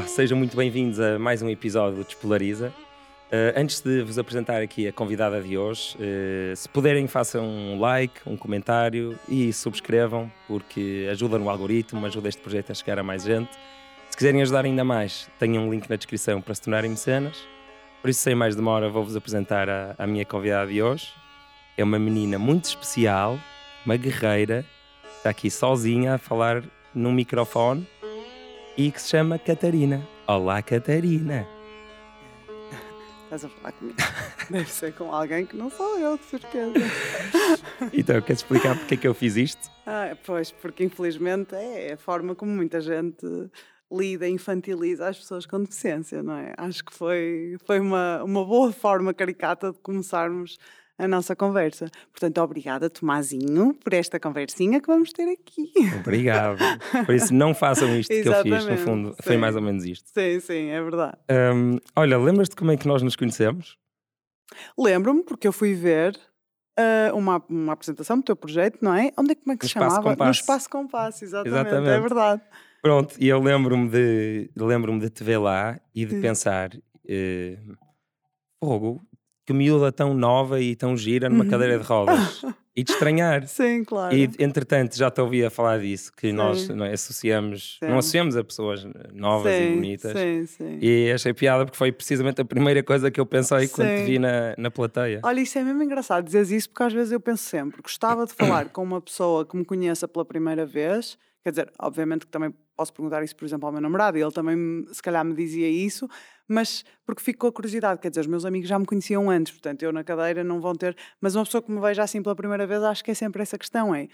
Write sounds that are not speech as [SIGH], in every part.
Olá, sejam muito bem-vindos a mais um episódio do Despolariza. Uh, antes de vos apresentar aqui a convidada de hoje, uh, se puderem façam um like, um comentário e subscrevam, porque ajuda no algoritmo, ajuda este projeto a chegar a mais gente. Se quiserem ajudar ainda mais, tenham um link na descrição para se tornarem mecenas. Por isso, sem mais demora, vou-vos apresentar a, a minha convidada de hoje. É uma menina muito especial, uma guerreira, está aqui sozinha a falar num microfone e que se chama Catarina. Olá, Catarina. Estás a falar comigo? [LAUGHS] Deve ser com alguém que não sou eu, de certeza. [LAUGHS] então, queres explicar porque é que eu fiz isto? Ah, pois, porque infelizmente é a forma como muita gente lida, infantiliza as pessoas com deficiência, não é? Acho que foi, foi uma, uma boa forma caricata de começarmos a nossa conversa. Portanto, obrigada, Tomazinho, por esta conversinha que vamos ter aqui. Obrigado. [LAUGHS] Por isso, não façam isto que eu fiz, no fundo. Sim. Foi mais ou menos isto. Sim, sim, é verdade. Um, olha, lembras-te como é que nós nos conhecemos? Lembro-me, porque eu fui ver uh, uma, uma apresentação do teu projeto, não é? Onde é, como é que se chamava? No Espaço Compasso, exatamente, é exatamente. é verdade. Pronto, e eu lembro-me de, lembro de te ver lá e de pensar... Uh, Fogo, que miúda tão nova e tão gira numa uhum. cadeira de rodas [LAUGHS] e de estranhar. Sim, claro. E entretanto já te ouvi a falar disso, que sim. nós não é, associamos, sim. não associamos a pessoas novas sim, e bonitas. Sim, sim. E achei piada porque foi precisamente a primeira coisa que eu pensei quando te vi na, na plateia. Olha, isso é mesmo engraçado dizer isso porque às vezes eu penso sempre, gostava de falar [COUGHS] com uma pessoa que me conheça pela primeira vez Quer dizer, obviamente que também posso perguntar isso, por exemplo, ao meu namorado, e ele também, se calhar, me dizia isso, mas porque fico com a curiosidade, quer dizer, os meus amigos já me conheciam antes, portanto, eu na cadeira não vão ter. Mas uma pessoa que me veja assim pela primeira vez, acho que é sempre essa questão: é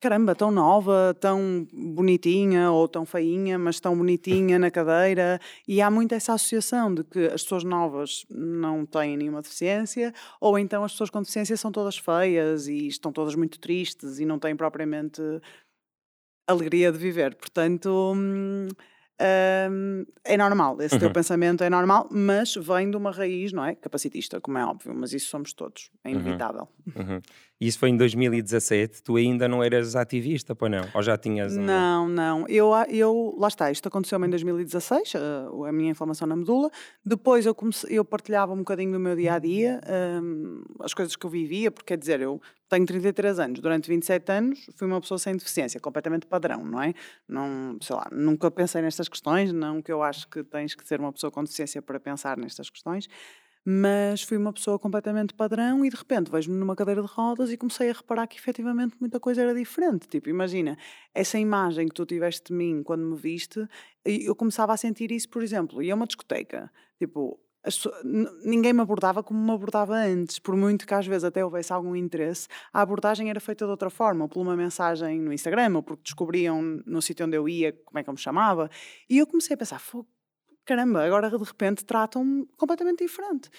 caramba, tão nova, tão bonitinha ou tão feinha, mas tão bonitinha na cadeira. E há muito essa associação de que as pessoas novas não têm nenhuma deficiência, ou então as pessoas com deficiência são todas feias e estão todas muito tristes e não têm propriamente alegria de viver. Portanto, hum, hum, é normal, esse uhum. teu pensamento é normal, mas vem de uma raiz, não é? Capacitista, como é óbvio, mas isso somos todos, é uhum. inevitável. Uhum. Uhum. Isso foi em 2017, tu ainda não eras ativista, pois não? Ou já tinhas. Um... Não, não. Eu, eu, lá está, isto aconteceu-me em 2016, a, eh, a minha inflamação na medula. Depois eu, comecei, eu partilhava um bocadinho do meu dia a dia, um, as coisas que eu vivia, porque quer dizer, eu tenho 33 anos, durante 27 anos fui uma pessoa sem deficiência, completamente padrão, não é? Não, sei lá, nunca pensei nestas questões, não que eu acho que tens que ser uma pessoa com deficiência para pensar nestas questões mas fui uma pessoa completamente padrão e de repente vejo-me numa cadeira de rodas e comecei a reparar que efetivamente muita coisa era diferente. Tipo, imagina, essa imagem que tu tiveste de mim quando me viste, eu começava a sentir isso, por exemplo, ia a uma discoteca, tipo, ninguém me abordava como me abordava antes, por muito que às vezes até houvesse algum interesse, a abordagem era feita de outra forma, ou por uma mensagem no Instagram, ou porque descobriam no sítio onde eu ia como é que eu me chamava, e eu comecei a pensar, caramba, agora de repente tratam-me completamente diferente.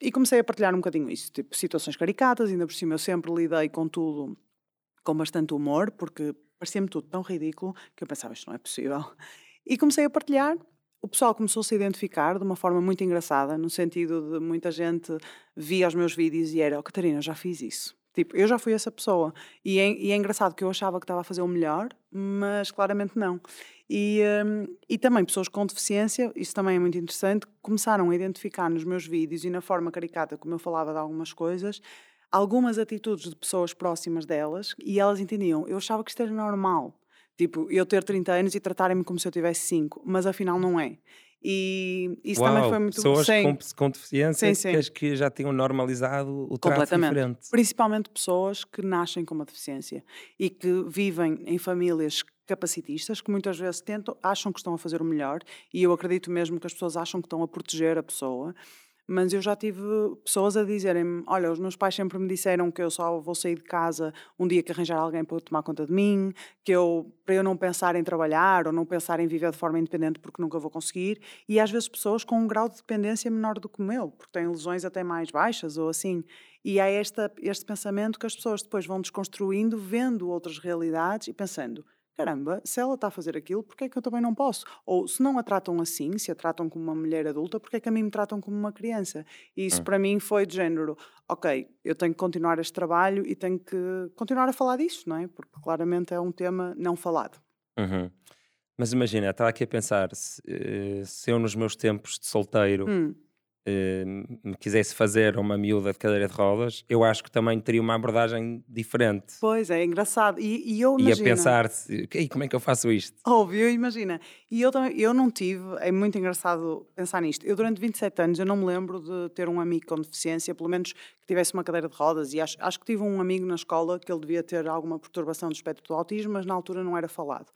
E comecei a partilhar um bocadinho isso, tipo situações caricatas, ainda por cima eu sempre lidei com tudo com bastante humor, porque parecia-me tudo tão ridículo que eu pensava isto não é possível. E comecei a partilhar. O pessoal começou a se identificar de uma forma muito engraçada, no sentido de muita gente via os meus vídeos e era, oh, Catarina, já fiz isso. Tipo, eu já fui essa pessoa. E é, e é engraçado que eu achava que estava a fazer o melhor, mas claramente não. E, um, e também pessoas com deficiência, isso também é muito interessante, começaram a identificar nos meus vídeos e na forma caricata como eu falava de algumas coisas, algumas atitudes de pessoas próximas delas e elas entendiam. Eu achava que isto era normal. Tipo, eu ter 30 anos e tratarem-me como se eu tivesse 5, mas afinal não é. E isso Uau, também foi muito pessoas com, com deficiência sim, sim. que já tinham normalizado o trato diferente. Principalmente pessoas que nascem com uma deficiência e que vivem em famílias capacitistas que muitas vezes tentam, acham que estão a fazer o melhor e eu acredito mesmo que as pessoas acham que estão a proteger a pessoa mas eu já tive pessoas a dizerem-me: Olha, os meus pais sempre me disseram que eu só vou sair de casa um dia que arranjar alguém para tomar conta de mim, que eu, para eu não pensar em trabalhar ou não pensar em viver de forma independente porque nunca vou conseguir. E às vezes pessoas com um grau de dependência menor do que o meu, porque têm lesões até mais baixas ou assim. E há esta, este pensamento que as pessoas depois vão desconstruindo, vendo outras realidades e pensando caramba, se ela está a fazer aquilo, porque é que eu também não posso? Ou se não a tratam assim, se a tratam como uma mulher adulta, porque é que a mim me tratam como uma criança? E isso hum. para mim foi de género, ok, eu tenho que continuar este trabalho e tenho que continuar a falar disso, não é? Porque claramente é um tema não falado. Uhum. Mas imagina, estava aqui a pensar, se, eh, se eu nos meus tempos de solteiro Hum, me quisesse fazer uma miúda de cadeira de rodas, eu acho que também teria uma abordagem diferente. pois é, engraçado. E, e eu Ia imagino. pensar, se- "Ei, como é que eu faço isto? Óbvio, imagina. E eu também, eu não tive, é muito engraçado pensar nisto. Eu durante 27 anos, eu não me lembro de ter um amigo com deficiência, pelo menos que tivesse uma cadeira de rodas, e acho, acho que tive um amigo na escola que ele devia ter alguma perturbação do espectro do autismo, mas na altura não era falado.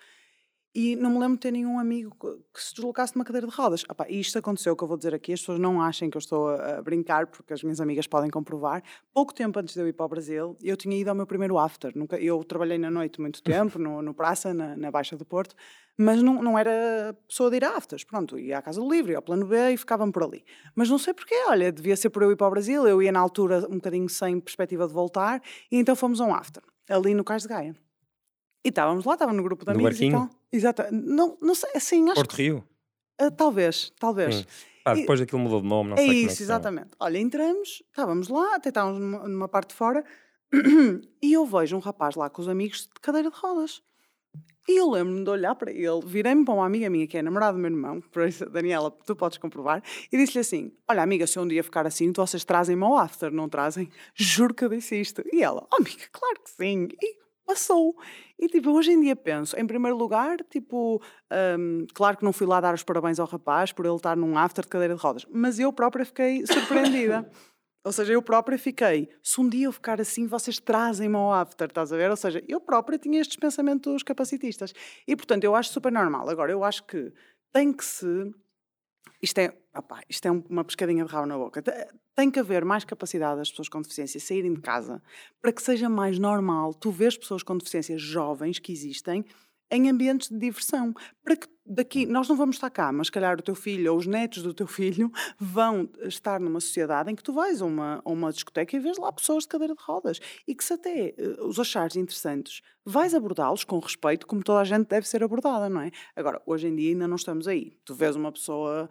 E não me lembro de ter nenhum amigo que- se deslocasse de uma cadeira de rodas. Epá, e isto aconteceu, o que eu vou dizer aqui, as pessoas não achem que eu estou a, a brincar, porque as minhas amigas podem comprovar. Pouco tempo antes de eu ir para o Brasil, eu tinha ido ao meu primeiro after. Nunca, eu trabalhei na noite muito [LAUGHS] tempo, no, no Praça, na, na Baixa do Porto, mas não, não era pessoa de ir a afters. Pronto, ia à Casa do Livre, ia ao Plano B e ficavam por ali. Mas não sei porquê, olha, devia ser por eu ir para o Brasil, eu ia na altura um bocadinho sem perspectiva de voltar, e então fomos a um after, ali no Cais de Gaia. E estávamos lá, estávamos no grupo de No amigos e barquinho? tal. Exato. Não, não sei, assim, acho Porto que Rio? ah, talvez, talvez. Hum. E- depois aquilo mudou de nome, não é sei é isso, chama. exatamente. Olha, entramos, estávamos lá, até estávamos numa, numa parte de fora, [CLEARS THROAT] e eu vejo um rapaz lá com os amigos de cadeira de rodas. E eu lembro-me de olhar para ele, virei-me para uma amiga minha que é namorada do meu irmão, por isso, Daniela, tu podes comprovar, e disse-lhe assim: Olha, amiga, se eu um dia ficar assim, vocês trazem-me ao after, não trazem? Juro que eu disse isto. E ela: Oh, amiga, claro que sim. E passou. E tipo, hoje em dia penso, em primeiro lugar, tipo, hum, claro que não fui lá dar os parabéns ao rapaz por ele estar num after de cadeira de rodas, mas eu própria fiquei surpreendida. Ou seja, eu própria fiquei, se um dia eu ficar assim, vocês trazem-me ao after, estás a ver? Ou seja, eu própria tinha estes pensamentos capacitistas. E portanto, eu acho super normal. Agora, eu acho que tem que se. Isto é, opá, isto é um- uma pescadinha de rabo na boca. Te- Tem que haver mais capacidade das pessoas com deficiência saírem de casa para que seja mais normal tu vês pessoas com deficiência jovens que existem em ambientes de diversão. Para que daqui, nós não vamos estar cá, mas calhar o teu filho ou os netos do teu filho [LAUGHS] vão estar numa sociedade em que tu vais a uma, a uma discoteca e vês lá pessoas de cadeira de rodas e que se até eh, os achares interessantes, vais abordá-los com respeito, como toda a gente deve ser abordada, não é? Agora, hoje em dia ainda não estamos aí. Tu vês uma pessoa.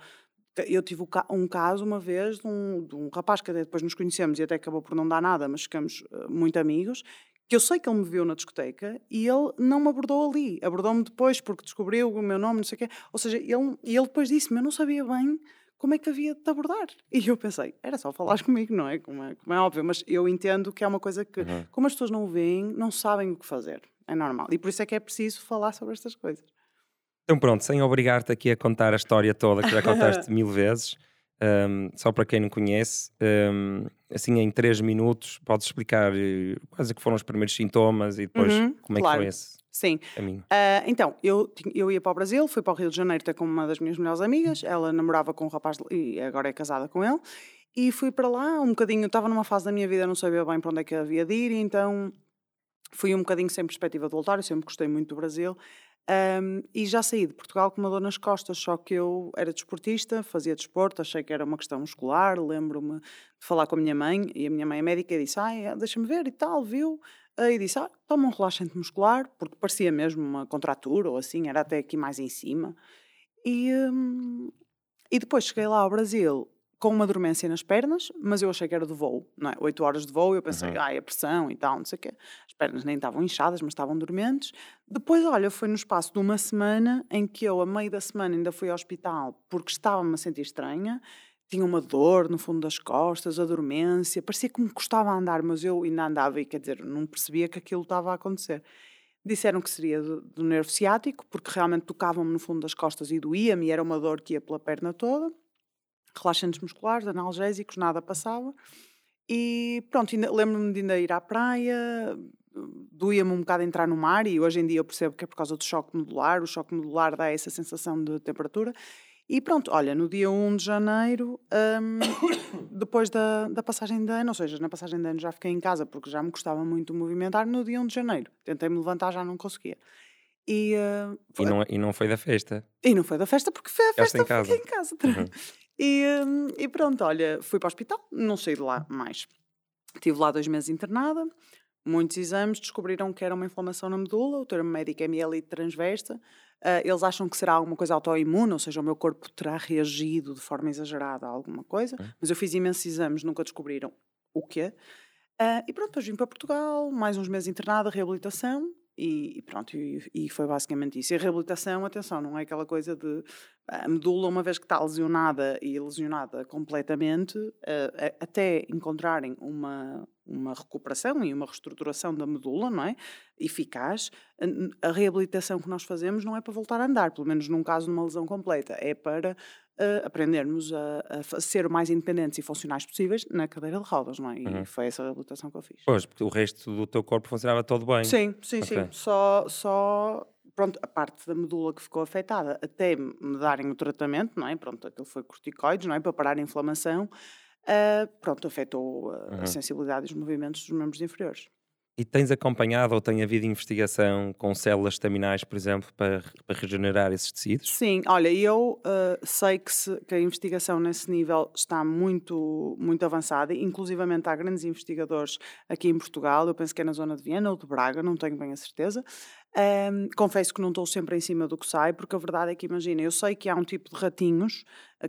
Eu tive um caso uma vez de um, de um rapaz que até depois nos conhecemos e até acabou por não dar nada, mas ficamos eh, muito amigos, que eu sei que ele me viu na discoteca e ele não me abordou ali. Abordou-me depois porque descobriu o meu nome, não sei o quê. Ou seja, ele, e ele depois disse-me, eu não sabia bem como é que havia de te abordar. E eu pensei, era só falares [LAUGHS] comigo, não é? Como, é? como é óbvio, mas eu entendo que é uma coisa que, Uhum. como as pessoas não o veem, não sabem o que fazer. É normal. E por isso é que é preciso falar sobre estas coisas. Então pronto, sem obrigar-te aqui a contar a história toda, que já [LAUGHS] contaste mil vezes, hum, só para quem não conhece, hum, assim em três minutos, podes explicar eh, quais é que foram os primeiros sintomas e depois Uhum, como é que claro. foi esse Sim. caminho. Ah, então, eu, eu ia para o Brasil, fui para o Rio de Janeiro ter com uma das minhas melhores amigas. Ela namorava com um rapaz e agora é casada com ele. E fui para lá um bocadinho. Estava numa fase da minha vida, não sabia bem para onde é que havia de ir, então fui um bocadinho sem perspectiva de voltar. Eu sempre gostei muito do Brasil. Ahm, e já saí de Portugal com uma dor nas costas, só que eu era desportista, fazia desporto, achei que era uma questão muscular. Lembro-me de falar com a minha mãe, e a minha mãe é médica e disse: Ai, deixa-me ver e tal, viu? Aí disse: ah, toma um relaxante muscular, porque parecia mesmo uma contratura ou assim, era até aqui mais em cima. E, hum, e depois cheguei lá ao Brasil com uma dormência nas pernas, mas eu achei que era do voo, não é? Oito horas de voo, eu pensei, Uhum. ai, a pressão e tal, não sei o quê. As pernas nem estavam inchadas, mas estavam dormentes. Depois, olha, foi no espaço de uma semana em que eu, a meio da semana, ainda fui ao hospital porque estava-me a sentir estranha. Tinha uma dor no fundo das costas, a dormência, parecia que me custava andar, mas eu ainda andava e, quer dizer, não percebia que aquilo estava a acontecer. Disseram que seria do, do nervo ciático, porque realmente tocavam-me no fundo das costas e doía-me, e era uma dor que ia pela perna toda. Relaxantes musculares, analgésicos, nada passava. E pronto, lembro-me de ainda ir à praia, doía-me um bocado entrar no mar, e hoje em dia eu percebo que é por causa do choque modular, o choque modular dá essa sensação de temperatura. E pronto, olha, no dia 1 de janeiro, hum, [COUGHS] depois da, da passagem de ano, ou seja, na passagem de ano já fiquei em casa porque já me custava muito movimentar, no dia 1 de janeiro. Tentei-me levantar, já não conseguia. E, ah, E não, e não foi da festa. e não foi da festa porque foi a festa em fiquei casa. em casa. Uhum. [LAUGHS] E, hum, e pronto, olha, fui para o hospital, não saí de lá mais. Estive lá dois meses internada, muitos exames, descobriram que era uma inflamação na medula, o termo médico é mielite transversa. Ah, eles acham que será alguma coisa autoimune, ou seja, o meu corpo terá reagido de forma exagerada a alguma coisa, Ok. mas eu fiz imensos exames, nunca descobriram o quê. Ah, e pronto, depois vim para Portugal, mais uns meses internada, reabilitação, E, e pronto, e, e foi basicamente isso. E a reabilitação, atenção, não é aquela coisa de a medula, uma vez que está lesionada e lesionada completamente, uh, até encontrarem uma, uma recuperação e uma reestruturação da medula, não é? Eficaz, a reabilitação que nós fazemos não é para voltar a andar, pelo menos num caso de uma lesão completa, é para uh, aprendermos a, a, ser o mais independentes e funcionais possíveis na cadeira de rodas, não é? E uhum. foi essa reabilitação que eu fiz. Pois, porque o resto do teu corpo funcionava todo bem. Sim, sim, okay. sim. Só, só pronto, a parte da medula que ficou afetada, até me darem o tratamento, não é? Pronto, aquilo foi corticoides, não é? Para parar a inflamação, uh, pronto, afetou a, uhum. a sensibilidade e os movimentos dos membros inferiores. E tens acompanhado ou tem havido investigação com células estaminais, por exemplo, para, para regenerar esses tecidos? Sim, olha, eu uh, sei que, se, que, a investigação nesse nível está muito, muito avançada, inclusivamente há grandes investigadores aqui em Portugal, eu penso que é na zona de Viena ou de Braga, não tenho bem a certeza, um, confesso que não estou sempre em cima do que sai, porque a verdade é que, imagina, eu sei que há um tipo de ratinhos,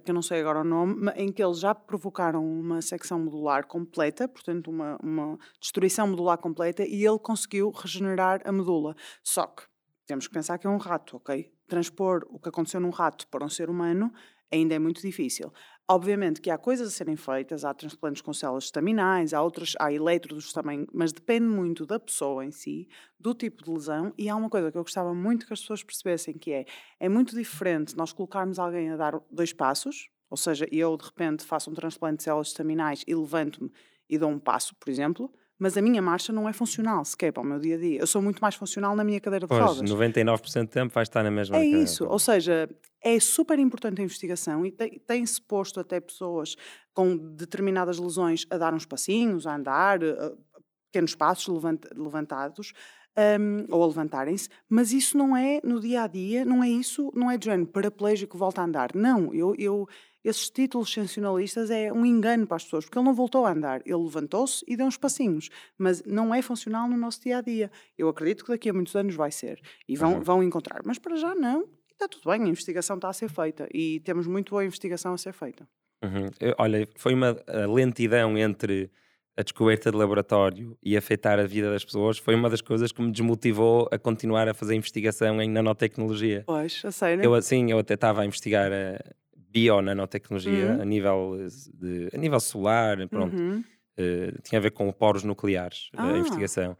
que eu não sei agora o nome, em que eles já provocaram uma secção medular completa, portanto, uma, uma destruição medular completa, e ele conseguiu regenerar a medula. Só que temos que pensar que é um rato, ok? Transpor o que aconteceu num rato para um ser humano ainda é muito difícil. Obviamente que há coisas a serem feitas, há transplantes com células estaminais, há outros, há elétrodos também, mas depende muito da pessoa em si, do tipo de lesão, e há uma coisa que eu gostava muito que as pessoas percebessem, que é, é muito diferente nós colocarmos alguém a dar dois passos, ou seja, eu de repente faço um transplante de células estaminais e levanto-me e dou um passo, por exemplo, mas a minha marcha não é funcional sequer para o meu dia a dia. Eu sou muito mais funcional na minha cadeira de pois, rodas. 99% do tempo vai estar na mesma É cadeira. isso, ou seja, é super importante a investigação e tem-se posto até pessoas com determinadas lesões a dar uns passinhos, a andar, a pequenos passos levant, levantados. Um, ou a levantarem-se, mas isso não é no dia a dia, não é isso, não é de género paraplégico volta a andar. Não, eu, eu esses títulos sensacionalistas é um engano para as pessoas, porque ele não voltou a andar, ele levantou-se e deu uns passinhos, mas não é funcional no nosso dia a dia. Eu acredito que daqui a muitos anos vai ser e vão, uhum. vão encontrar, mas para já não. Está tudo bem, a investigação está a ser feita e temos muito boa investigação a ser feita. Uhum. Eu, olha, foi uma lentidão entre a descoberta de laboratório e afetar a vida das pessoas foi uma das coisas que me desmotivou a continuar a fazer investigação em nanotecnologia. Pois, a sério? Eu, assim, eu até estava a investigar a, bio-nanotecnologia uhum. a, nível de, a nível solar, pronto. Uhum. Uh, tinha a ver com poros nucleares, ah. a investigação.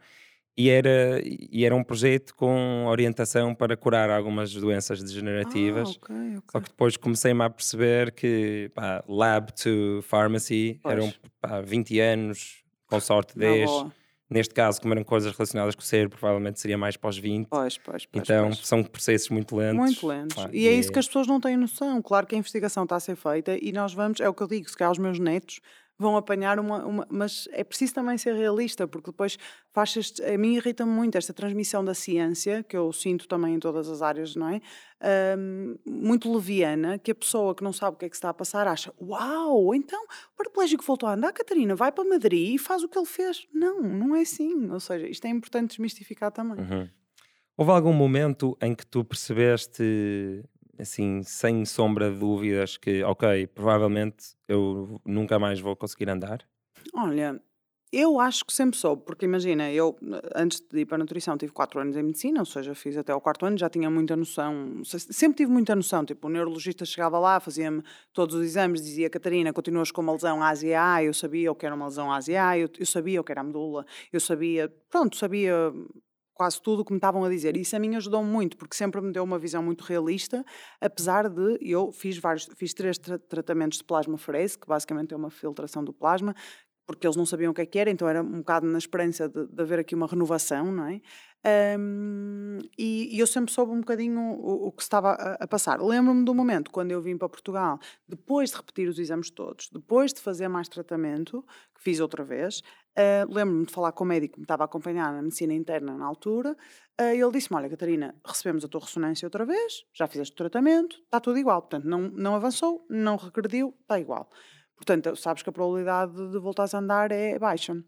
E era, e era um projeto com orientação para curar algumas doenças degenerativas. Ah, okay, okay. Só que depois comecei-me a perceber que pá, lab to pharmacy pois. eram pá, 20 anos, com sorte 10. Neste caso, como eram coisas relacionadas com o cérebro, provavelmente seria mais pós 20. Pois, pois, pois, então pois. são processos muito lentos. Muito lentos. Ah, e, é isso que as pessoas não têm noção. Claro que a investigação está a ser feita e nós vamos, é o que eu digo, se calhar os meus netos vão apanhar uma, uma, Mas é preciso também ser realista, porque depois faz a mim irrita-me muito esta transmissão da ciência, que eu sinto também em todas as áreas, não é? Um, muito leviana, que a pessoa que não sabe o que é que está a passar acha: Uau, então o paraplégico voltou a andar, Catarina, vai para Madrid e faz o que ele fez. Não, não é assim. Ou seja, isto é importante desmistificar também. Uhum. Houve algum momento em que tu percebeste assim, sem sombra de dúvidas que, ok, provavelmente eu nunca mais vou conseguir andar? Olha, eu acho que sempre soube, porque imagina, eu antes de ir para a nutrição tive 4 anos em medicina, ou seja, fiz até o quarto ano, já tinha muita noção, sempre tive muita noção, tipo, o neurologista chegava lá, fazia-me todos os exames, dizia, Catarina, continuas com uma lesão ASIA, eu sabia o que era uma lesão ASIA, eu, eu sabia o que era a medula, eu sabia, pronto, sabia quase tudo o que me estavam a dizer. E isso a mim ajudou muito, porque sempre me deu uma visão muito realista, apesar de eu fiz vários, fiz três tra tratamentos de plasmaferese, que basicamente é uma filtração do plasma, porque eles não sabiam o que, é que era, então era um bocado na esperança de, de haver aqui uma renovação, não é? Um, e, e, eu sempre soube um bocadinho o, o que estava a, a passar. Lembro-me do momento quando eu vim para Portugal, depois de repetir os exames todos, depois de fazer mais tratamento, que fiz outra vez, uh, lembro-me de falar com o médico que me estava a acompanhar na medicina interna na altura, uh, ele disse-me, olha Catarina, recebemos a tua ressonância outra vez, já fizeste o tratamento, está tudo igual, portanto não, não avançou, não regrediu, está igual. Portanto, sabes que a probabilidade de voltares a andar é baixa.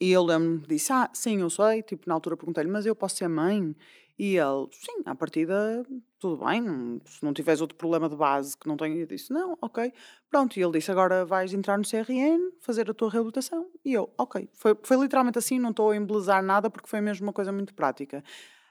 E ele lembro-me disse: Ah, sim, eu sei. Tipo, na altura perguntei-lhe, mas eu posso ser mãe? E ele, sim, à partida, tudo bem. Se não tiveres outro problema de base que não tenha, eu disse: Não, ok. Pronto. E ele disse: Agora vais entrar no CRN, fazer a tua reabilitação e eu, ok, foi, foi literalmente assim, não estou a embelezar nada porque foi mesmo uma coisa muito prática.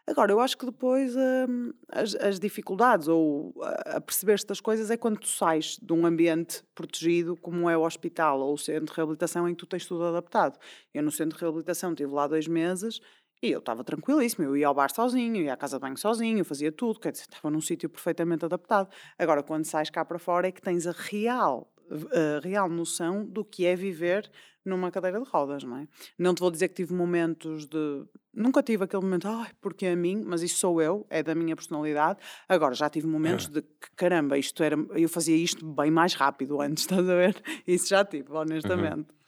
Agora, eu acho que depois hum, as, as, dificuldades ou a perceber estas coisas é quando tu sais de um ambiente protegido, como é o hospital ou o centro de reabilitação, em que tu tens tudo adaptado. Eu no centro de reabilitação estive lá dois meses e eu estava tranquilíssimo. Eu ia ao bar sozinho, ia à casa de banho sozinho, eu fazia tudo, quer dizer, estava num sítio perfeitamente adaptado. Agora, quando sais cá para fora, é que tens a real a real noção do que é viver numa cadeira de rodas, não é? Não te vou dizer que tive momentos de. Nunca tive aquele momento, ai, porque a mim, mas isso sou eu, é da minha personalidade. Agora, já tive momentos de que, caramba, isto era. Eu fazia isto bem mais rápido antes, [LAUGHS] estás a ver? Isso já tive, honestamente. Uhum.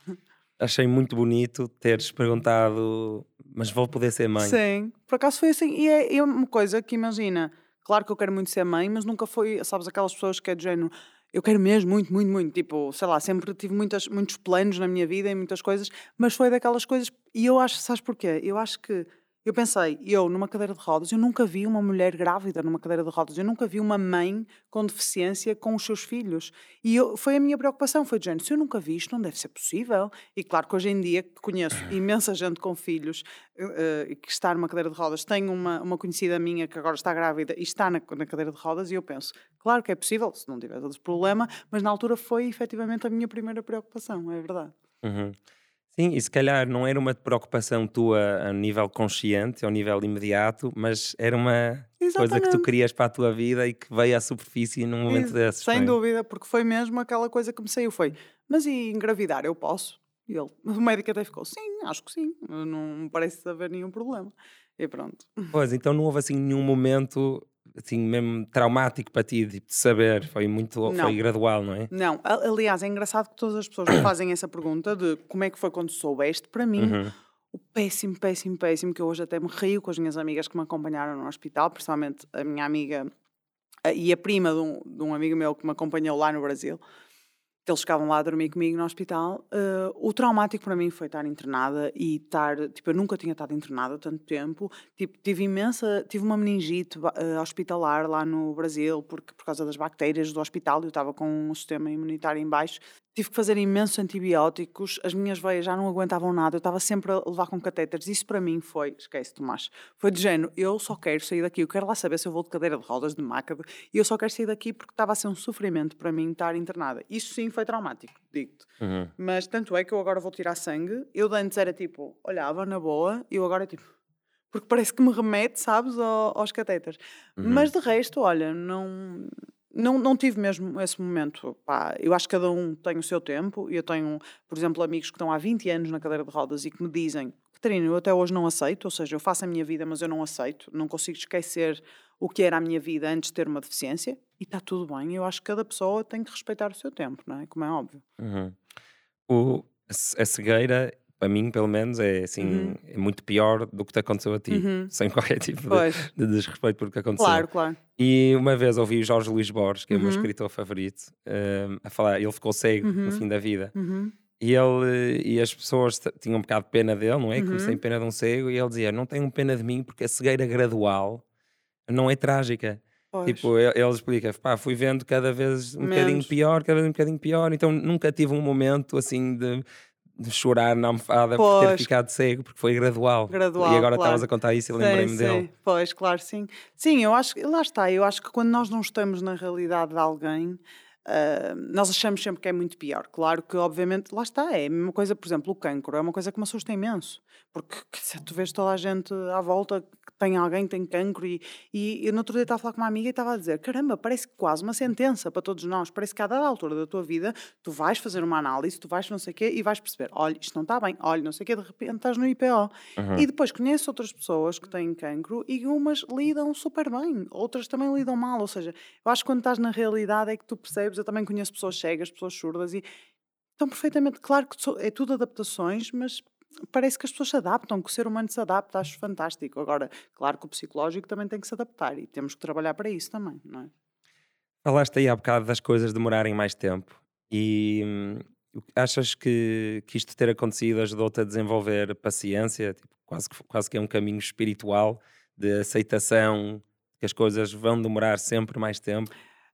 Achei muito bonito teres perguntado, mas vou poder ser mãe. Sim, por acaso foi assim. E é, é uma coisa que imagina, claro que eu quero muito ser mãe, mas nunca foi, sabes, aquelas pessoas que é do género eu quero mesmo muito, muito, muito. Tipo, sei lá, sempre tive muitas, muitos planos na minha vida e muitas coisas, mas foi daquelas coisas. E eu acho, sabes porquê? Eu acho que eu pensei, eu numa cadeira de rodas, eu nunca vi uma mulher grávida numa cadeira de rodas, eu nunca vi uma mãe com deficiência com os seus filhos. E eu, foi a minha preocupação, foi de género, se eu nunca vi isto, não deve ser possível. E claro que hoje em dia conheço [LAUGHS] imensa gente com filhos uh, que está numa cadeira de rodas. Tenho uma, uma conhecida minha que agora está grávida e está na, na cadeira de rodas e eu penso, claro que é possível, se não tiver outro problema, mas na altura foi efetivamente a minha primeira preocupação, é verdade. Uhum. Sim, e se calhar não era uma preocupação tua a nível consciente, ao nível imediato, mas era uma Exatamente. coisa que tu querias para a tua vida e que veio à superfície num momento Ex desses. Sem dúvida, porque foi mesmo aquela coisa que me saiu, foi, mas e engravidar eu posso? E ele, o médico até ficou, sim, acho que sim, não parece haver nenhum problema. E pronto. Pois, então não houve assim nenhum momento assim mesmo traumático para ti de saber? Foi muito não. foi gradual, não é? Não, aliás, é engraçado que todas as pessoas me fazem essa pergunta de como é que foi quando soubeste. Para mim, uhum. o péssimo, péssimo, péssimo, que eu hoje até me rio com as minhas amigas que me acompanharam no hospital, principalmente a minha amiga e a prima de um, de um amigo meu que me acompanhou lá no Brasil eles ficavam lá a dormir comigo no hospital. Uh, o traumático para mim foi estar internada e estar, tipo, eu nunca tinha estado internada tanto tempo. Tipo, tive imensa, tive uma meningite uh, hospitalar lá no Brasil porque por causa das bactérias do hospital, eu estava com um sistema imunitário em baixo Tive que fazer imensos antibióticos, as minhas veias já não aguentavam nada, eu estava sempre a levar com catéteres. Isso para mim foi, esquece, Tomás, foi de género, eu só quero sair daqui, eu quero lá saber se eu vou de cadeira de rodas, de maca, e eu só quero sair daqui porque estava a ser um sofrimento para mim estar internada. Isso sim foi traumático, digo-te. Uhum. Mas tanto é que eu agora vou tirar sangue, eu de antes era tipo, olhava na boa, e eu agora é tipo, porque parece que me remete, sabes, aos catéteres. Uhum. Mas de resto, olha, não não, não tive mesmo esse momento. Pá, eu acho que cada um tem o seu tempo. Eu tenho, por exemplo, amigos que estão há 20 anos na cadeira de rodas e que me dizem: Catarina, eu até hoje não aceito, ou seja, eu faço a minha vida, mas eu não aceito, não consigo esquecer o que era a minha vida antes de ter uma deficiência. E está tudo bem. Eu acho que cada pessoa tem que respeitar o seu tempo, não é? Como é óbvio. Uhum. O, a cegueira para mim, pelo menos, é assim, uhum. é muito pior do que te aconteceu a ti, uhum. sem qualquer [LAUGHS] tipo de, de, desrespeito por o que aconteceu. Claro, claro. E uma vez ouvi o Jorge Luís Borges, que é o meu uhum. escritor favorito, uh, a falar, ele ficou cego no uhum. fim da vida. Uhum. E ele e as pessoas tinham um bocado de pena dele, não é? Como sem pena de um cego, e ele dizia: Não tenham pena de mim porque a cegueira gradual não é trágica. Pois. Tipo, ele, explica, pá, fui vendo cada vez um Menos. bocadinho pior, cada vez um bocadinho pior, então nunca tive um momento assim de chorar na almofada pois. por ter ficado cego, porque foi gradual. Gradual. E agora claro. estavas a contar isso e lembrei-me dele. Pois, claro, sim. Sim, eu acho que lá está. Eu acho que quando nós não estamos na realidade de alguém, Uh, nós achamos sempre que é muito pior. Claro que, obviamente, lá está, é a mesma coisa, por exemplo, o cancro, é uma coisa que me assusta imenso, porque se tu vês toda a gente à volta que tem alguém que tem cancro, e, e eu no outro dia estava a falar com uma amiga e estava a dizer: caramba, parece quase uma sentença para todos nós, parece que a dada altura da tua vida tu vais fazer uma análise, tu vais não sei o quê e vais perceber: olha, isto não está bem, olha, não sei o quê, de repente estás no IPO. Uhum. E depois conheço outras pessoas que têm cancro e umas lidam super bem, outras também lidam mal, ou seja, eu acho que quando estás na realidade é que tu percebes Eu também conheço pessoas cegas, pessoas surdas e estão perfeitamente. Claro que é tudo adaptações, mas parece que as pessoas se adaptam, que o ser humano se adapta, acho fantástico. Agora, claro que o psicológico também tem que se adaptar e temos que trabalhar para isso também, não é? Falaste aí há bocado das coisas demorarem mais tempo e hum, achas que, que isto ter acontecido ajudou-te a desenvolver paciência, tipo, quase, que, quase que é um caminho espiritual de aceitação, que as coisas vão demorar sempre mais tempo?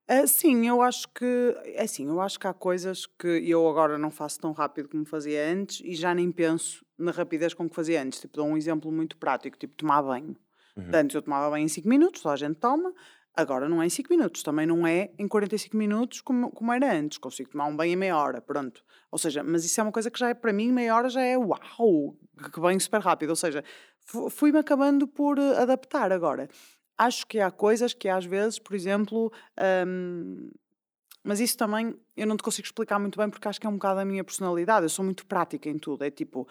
Uh, sim, eu acho que é assim, eu acho que há coisas que eu agora não faço tão rápido como fazia antes e já nem penso na rapidez com que fazia antes. Tipo, dou um exemplo muito prático, tipo tomar banho. Uhum. Antes eu tomava banho em 5 minutos, toda a gente toma, agora não é em 5 minutos, também não é em 45 minutos como, como era antes. Consigo tomar um banho em meia hora, pronto. Ou seja, mas isso é uma coisa que já é para mim, meia hora já é uau, que banho super rápido. Ou seja, fui-me acabando por eh, adaptar agora acho que há coisas que às vezes, por exemplo, hum, mas isso também eu não te consigo explicar muito bem porque acho que é um bocado a minha personalidade. Eu sou muito prática em tudo. É tipo,